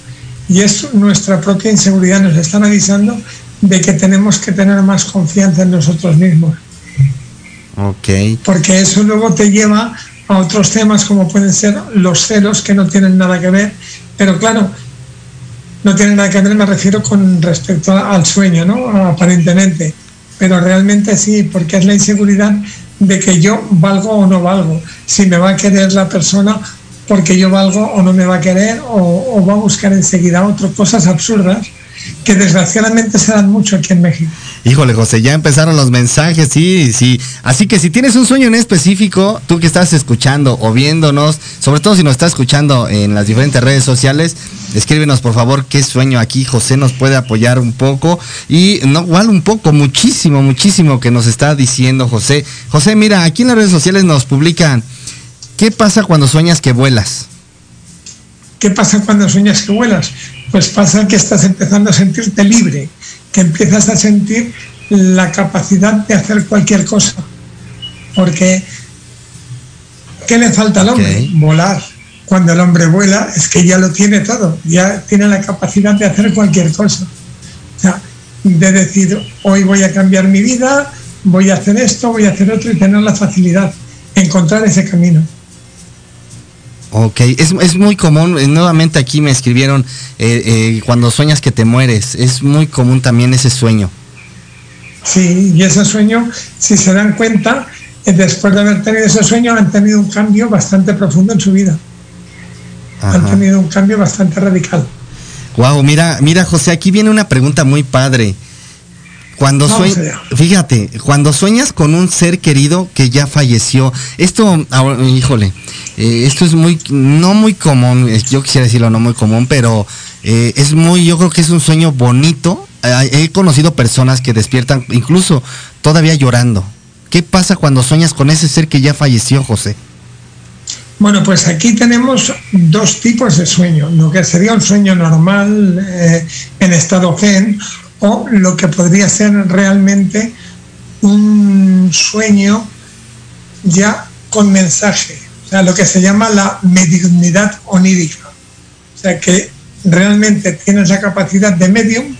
Y es nuestra propia inseguridad, nos están avisando de que tenemos que tener más confianza en nosotros mismos. Okay. Porque eso luego te lleva a otros temas como pueden ser los celos que no tienen nada que ver, pero claro, no tienen nada que ver, me refiero con respecto al sueño, ¿no? Aparentemente, pero realmente sí, porque es la inseguridad de que yo valgo o no valgo, si me va a querer la persona porque yo valgo o no me va a querer o, o va a buscar enseguida otras cosas absurdas que desgraciadamente se dan mucho aquí en México. Híjole, José, ya empezaron los mensajes, sí, sí. Así que si tienes un sueño en específico, tú que estás escuchando o viéndonos, sobre todo si nos estás escuchando en las diferentes redes sociales, escríbenos por favor qué sueño aquí. José nos puede apoyar un poco y no igual un poco, muchísimo, muchísimo que nos está diciendo José. José, mira, aquí en las redes sociales nos publican, ¿qué pasa cuando sueñas que vuelas? ¿Qué pasa cuando sueñas que vuelas? Pues pasa que estás empezando a sentirte libre que empiezas a sentir la capacidad de hacer cualquier cosa. Porque, ¿qué le falta al hombre? Volar. Cuando el hombre vuela es que ya lo tiene todo, ya tiene la capacidad de hacer cualquier cosa. O sea, de decir, hoy voy a cambiar mi vida, voy a hacer esto, voy a hacer otro y tener la facilidad, encontrar ese camino. Ok, es, es, muy común, eh, nuevamente aquí me escribieron, eh, eh, cuando sueñas que te mueres, es muy común también ese sueño. Sí, y ese sueño, si se dan cuenta, después de haber tenido ese sueño han tenido un cambio bastante profundo en su vida. Han tenido un cambio bastante radical. Wow, mira, mira José, aquí viene una pregunta muy padre. Cuando sueñas, fíjate, cuando sueñas con un ser querido que ya falleció, esto, híjole, eh, esto es muy, no muy común, yo quisiera decirlo no muy común, pero eh, es muy, yo creo que es un sueño bonito. he conocido personas que despiertan incluso todavía llorando. ¿Qué pasa cuando sueñas con ese ser que ya falleció, José? Bueno, pues aquí tenemos dos tipos de sueño, lo que sería un sueño normal eh, en estado zen o lo que podría ser realmente un sueño ya con mensaje, o sea, lo que se llama la mediunidad onírica. O sea, que realmente tienes la capacidad de medium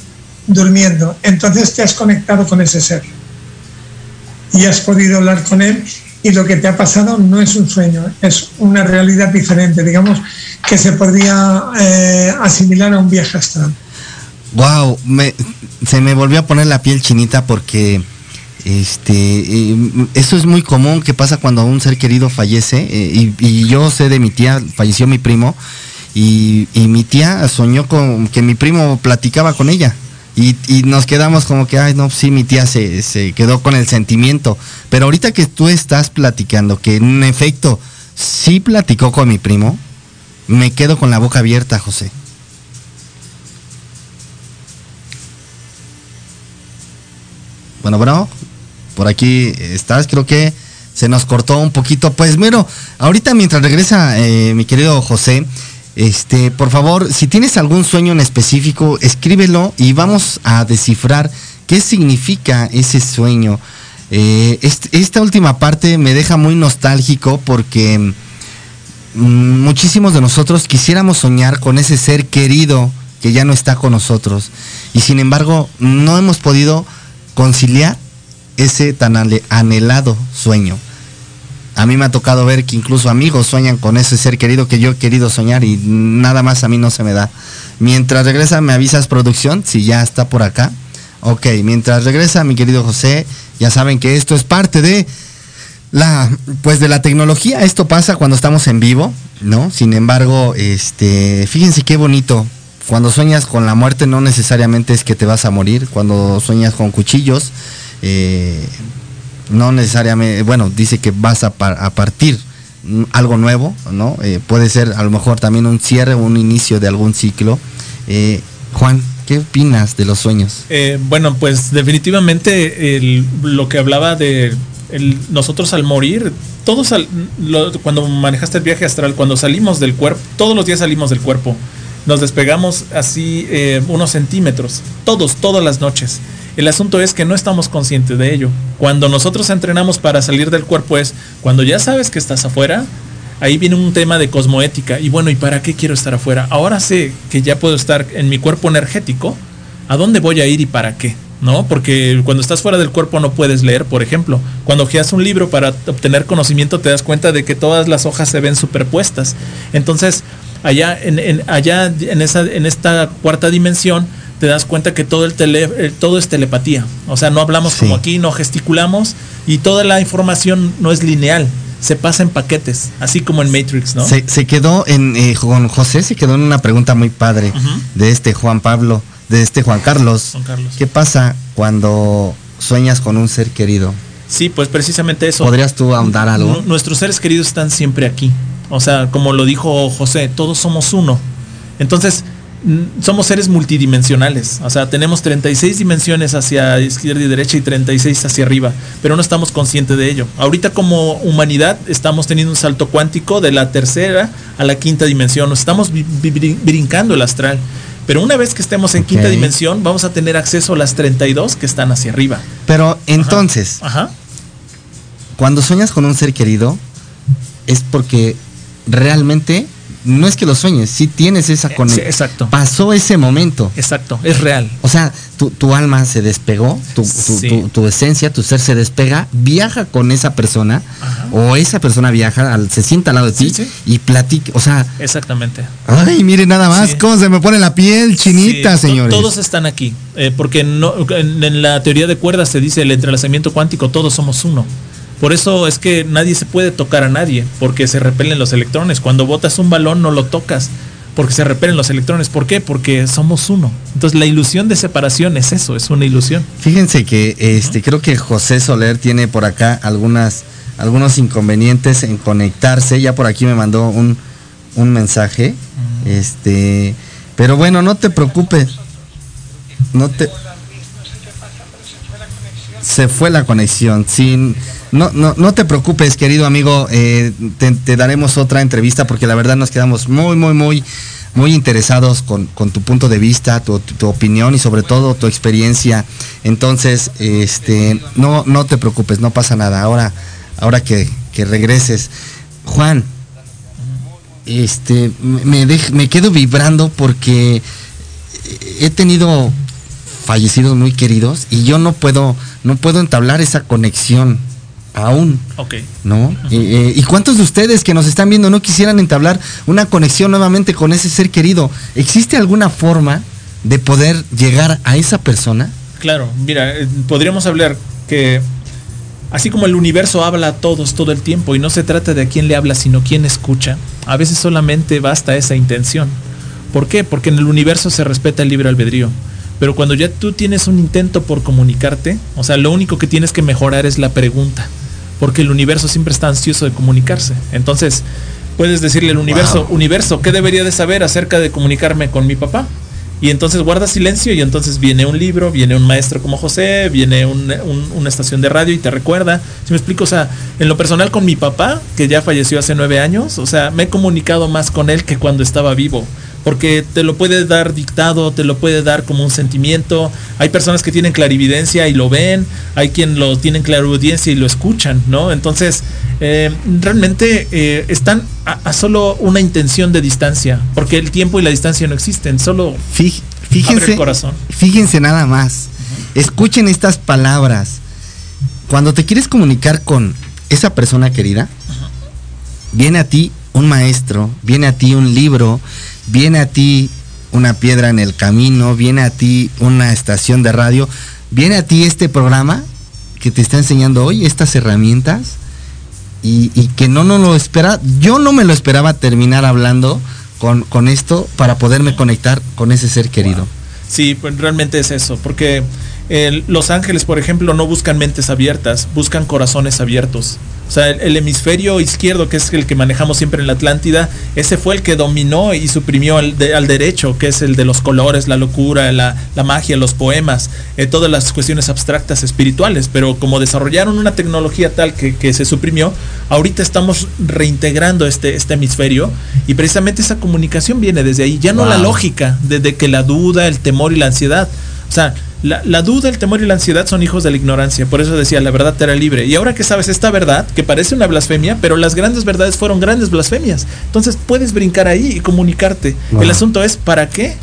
durmiendo. Entonces te has conectado con ese ser. Y has podido hablar con él y lo que te ha pasado no es un sueño, es una realidad diferente, digamos, que se podría eh, asimilar a un viaje astral. Wow, se me volvió a poner la piel chinita porque este, eh, eso es muy común que pasa cuando un ser querido fallece. Eh, y, yo sé de mi tía, falleció mi primo, y, mi tía soñó con que mi primo platicaba con ella. Y, nos quedamos como que, ay, no, sí, mi tía se, se, quedó con el sentimiento. Pero ahorita que tú estás platicando, que en efecto sí platicó con mi primo, me quedo con la boca abierta, José. Bueno, bueno, por aquí estás, creo que se nos cortó un poquito. Pues bueno, ahorita mientras regresa eh, mi querido José, este, por favor, si tienes algún sueño en específico, escríbelo y vamos a descifrar qué significa ese sueño. Eh, esta última parte me deja muy nostálgico porque mm, muchísimos de nosotros quisiéramos soñar con ese ser querido que ya no está con nosotros y sin embargo no hemos podido conciliar ese tan anhelado sueño. A mí me ha tocado ver que incluso amigos sueñan con ese ser querido que yo he querido soñar y nada más a mí no se me da. Mientras regresa, me avisas producción, si ya está por acá. Ok, mientras regresa mi querido José, ya saben que esto es parte de la, pues de la tecnología. Esto pasa cuando estamos en vivo, ¿no? Sin embargo, este, fíjense qué bonito. Cuando sueñas con la muerte no necesariamente es que te vas a morir. Cuando sueñas con cuchillos, eh, no necesariamente, bueno, dice que vas a, partir algo nuevo, ¿no? Eh, puede ser a lo mejor también un cierre o un inicio de algún ciclo. Eh, Juan, ¿qué opinas de los sueños? bueno, pues definitivamente lo que hablaba de nosotros al morir, todos cuando manejaste el viaje astral, cuando salimos del cuerpo, todos los días salimos del cuerpo, nos despegamos así unos centímetros, todos, todas las noches. El asunto es que no estamos conscientes de ello. Cuando nosotros entrenamos para salir del cuerpo es cuando ya sabes que estás afuera, ahí viene un tema de cosmoética. Y bueno, ¿y para qué quiero estar afuera? Ahora sé que ya puedo estar en mi cuerpo energético. ¿A dónde voy a ir y para qué? ¿No? Porque cuando estás fuera del cuerpo no puedes leer, por ejemplo. Cuando ojeas un libro para obtener conocimiento te das cuenta de que todas las hojas se ven superpuestas. Entonces, allá en, allá en, esa, en esta cuarta dimensión, te das cuenta que todo, el tele, todo es telepatía. O sea, no hablamos como aquí, no gesticulamos y toda la información no es lineal. Se pasa en paquetes, así como en Matrix, ¿no? Se, quedó en, eh, José se quedó en una pregunta muy padre de este Juan Pablo. de este Juan Carlos. Juan Carlos. ¿Qué pasa cuando sueñas con un ser querido? Sí, pues precisamente eso. ¿Podrías tú ahondar algo? N- Nuestros seres queridos están siempre aquí. O sea, como lo dijo José, todos somos uno. Entonces, somos seres multidimensionales. O sea, tenemos 36 dimensiones hacia izquierda y derecha y 36 hacia arriba, pero no estamos conscientes de ello. Ahorita como humanidad estamos teniendo un salto cuántico de la tercera a la quinta dimensión. Nos estamos brincando el astral. Pero una vez que estemos en quinta dimensión, vamos a tener acceso a las 32 que están hacia arriba. Pero entonces, Ajá. cuando sueñas con un ser querido, es porque realmente no es que lo sueñes, sí tienes esa sí, conexión. exacto. Pasó ese momento. Exacto, es real. O sea, tu, tu alma se despegó, tu, tu- Sí. tu- esencia, tu ser se despega, viaja con esa persona, o esa persona viaja, al- se sienta al lado de ti Sí, y platica. O sea, Exactamente. ay, mire nada más cómo se me pone la piel chinita, señores. Todos están aquí, eh, porque no, en, en la teoría de cuerdas se dice el entrelazamiento cuántico, todos somos uno. Por eso es que nadie se puede tocar a nadie, porque se repelen los electrones. Cuando botas un balón no lo tocas, porque se repelen los electrones. ¿Por qué? Porque somos uno. Entonces la ilusión de separación es eso, es una ilusión. Fíjense que este creo que José Soler tiene por acá algunas algunos inconvenientes en conectarse. Ya por aquí me mandó un, un mensaje. Este, pero bueno, no te preocupes. No te se fue la conexión. Sin, no, no, no te preocupes, querido amigo. eh, te, daremos otra entrevista porque la verdad nos quedamos muy, muy, muy, muy interesados con, con tu punto de vista, tu, tu- tu opinión y sobre todo tu experiencia. Entonces, este, no, no te preocupes, no pasa nada. Ahora, ahora que, que regreses. Juan, este, me, dej- me quedo vibrando porque he tenido fallecidos muy queridos y yo no puedo, no puedo entablar esa conexión aún. Ok. ¿No? Eh, ¿Y cuántos de ustedes que nos están viendo no quisieran entablar una conexión nuevamente con ese ser querido? ¿Existe alguna forma de poder llegar a esa persona? Claro, mira, eh, podríamos hablar que así como el universo habla a todos todo el tiempo y no se trata de a quién le habla, sino quién escucha, a veces solamente basta esa intención. ¿Por qué? Porque en el universo se respeta el libre albedrío. Pero cuando ya tú tienes un intento por comunicarte, o sea, lo único que tienes que mejorar es la pregunta, porque el universo siempre está ansioso de comunicarse. Entonces, puedes decirle al universo, universo, ¿qué debería de saber acerca de comunicarme con mi papá? Y entonces guarda silencio y entonces viene un libro, viene un maestro como José, viene un- un- una estación de radio y te recuerda. Si me explico, o sea, en lo personal con mi papá, que ya falleció hace nueve años, o sea, me he comunicado más con él que cuando estaba vivo. Porque te lo puede dar dictado, te lo puede dar como un sentimiento. Hay personas que tienen clarividencia y lo ven, hay quien lo tienen clarividencia y lo escuchan, ¿no? Entonces, eh, realmente eh, están a, a solo una intención de distancia, porque el tiempo y la distancia no existen, solo Fí- abre Fíjense, el corazón. fíjense nada más. Escuchen estas palabras. Cuando te quieres comunicar con esa persona querida, viene a ti un maestro, viene a ti un libro, viene a ti una piedra en el camino, viene a ti una estación de radio, viene a ti este programa que te está enseñando hoy estas herramientas y, que no no lo espera. Yo no me lo esperaba terminar hablando con, con esto para poderme conectar con ese ser querido. Sí, pues realmente es eso, porque eh, los ángeles, por ejemplo, no buscan mentes abiertas, buscan corazones abiertos. O sea, el, el hemisferio izquierdo, que es el que manejamos siempre en la Atlántida, ese fue el que dominó y suprimió al, de- al derecho, que es el de los colores, la locura, la, la magia, los poemas, eh, todas las cuestiones abstractas espirituales. Pero como desarrollaron una tecnología tal que, que se suprimió, ahorita estamos reintegrando este, este hemisferio y precisamente esa comunicación viene desde ahí. Ya no la lógica, desde que la duda, el temor y la ansiedad. O sea, la, la duda, el temor y la ansiedad son hijos de la ignorancia. Por eso decía, la verdad te hará libre. Y ahora que sabes esta verdad, que parece una blasfemia, pero las grandes verdades fueron grandes blasfemias. Entonces puedes brincar ahí y comunicarte. Wow. El asunto es, ¿para qué?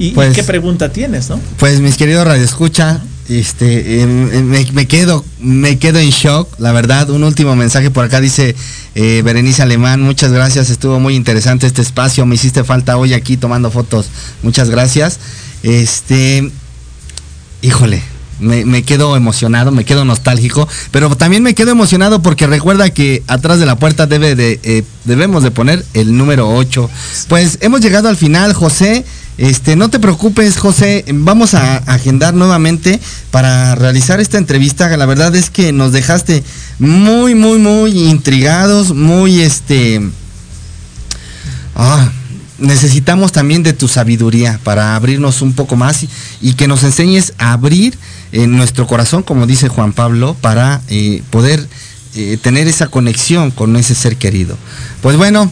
Y, y Pues- qué pregunta tienes, ¿no? Pues mis queridos Radio Escucha, este, em, em, me, me quedo, me quedo en shock, la verdad. Un último mensaje por acá dice eh, Berenice Alemán, muchas gracias, estuvo muy interesante este espacio, me hiciste falta hoy aquí tomando fotos, muchas gracias. Este, híjole, me, quedo emocionado, me quedo nostálgico, pero también me quedo emocionado porque recuerda que atrás de la puerta debe de, eh, debemos de poner el número 8. Pues hemos llegado al final, José. Este, no te preocupes, José, vamos a agendar nuevamente para realizar esta entrevista. La verdad es que nos dejaste muy, muy, muy intrigados, muy este. Ah, necesitamos también de tu sabiduría para abrirnos un poco más y, que nos enseñes a abrir en nuestro corazón, como dice Juan Pablo, para eh, poder eh, tener esa conexión con ese ser querido. Pues bueno,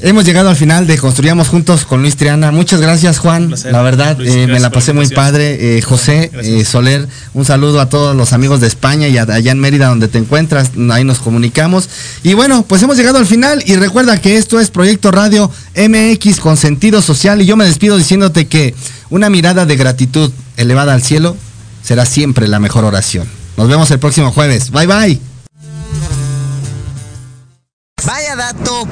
Hemos llegado al final de Construyamos Juntos con Luis Triana. Muchas gracias, Juan. la verdad, eh, me la pasé muy padre. Eh, José eh, Soler, un saludo a todos los amigos de España y allá en Mérida donde te encuentras. Ahí nos comunicamos. Y bueno, pues hemos llegado al final y recuerda que esto es Proyecto Radio MX con sentido social y yo me despido diciéndote que una mirada de gratitud elevada al cielo será siempre la mejor oración. Nos vemos el próximo jueves. Bye bye. Vaya dato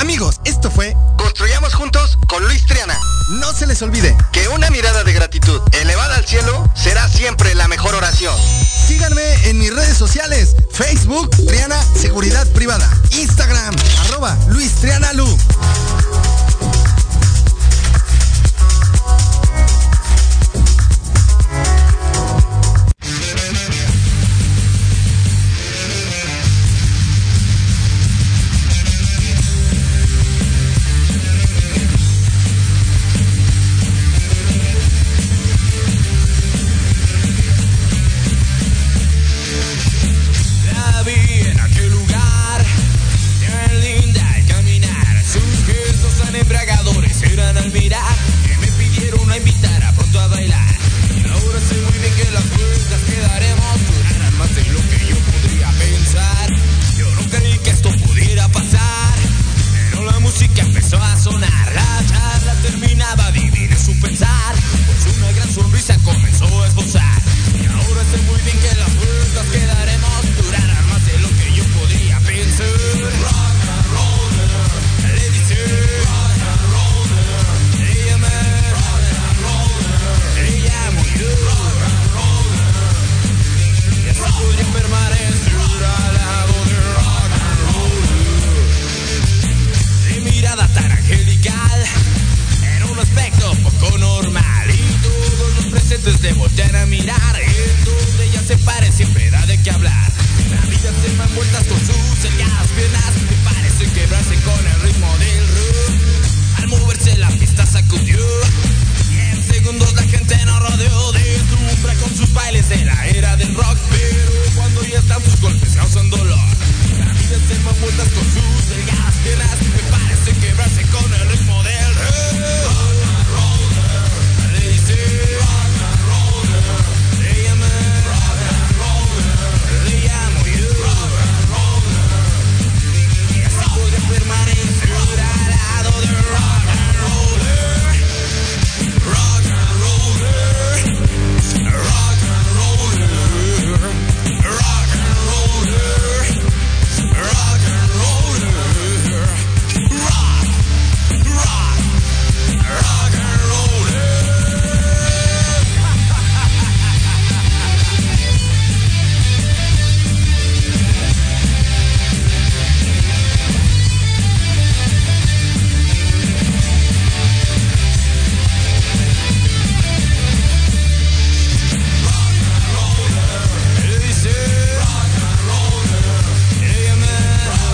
Amigos, esto fue Construyamos juntos con Luis Triana. No se les olvide que una mirada de gratitud elevada al cielo será siempre la mejor oración. Síganme en mis redes sociales, Facebook, Triana Seguridad Privada, Instagram, arroba Luis Triana Lu.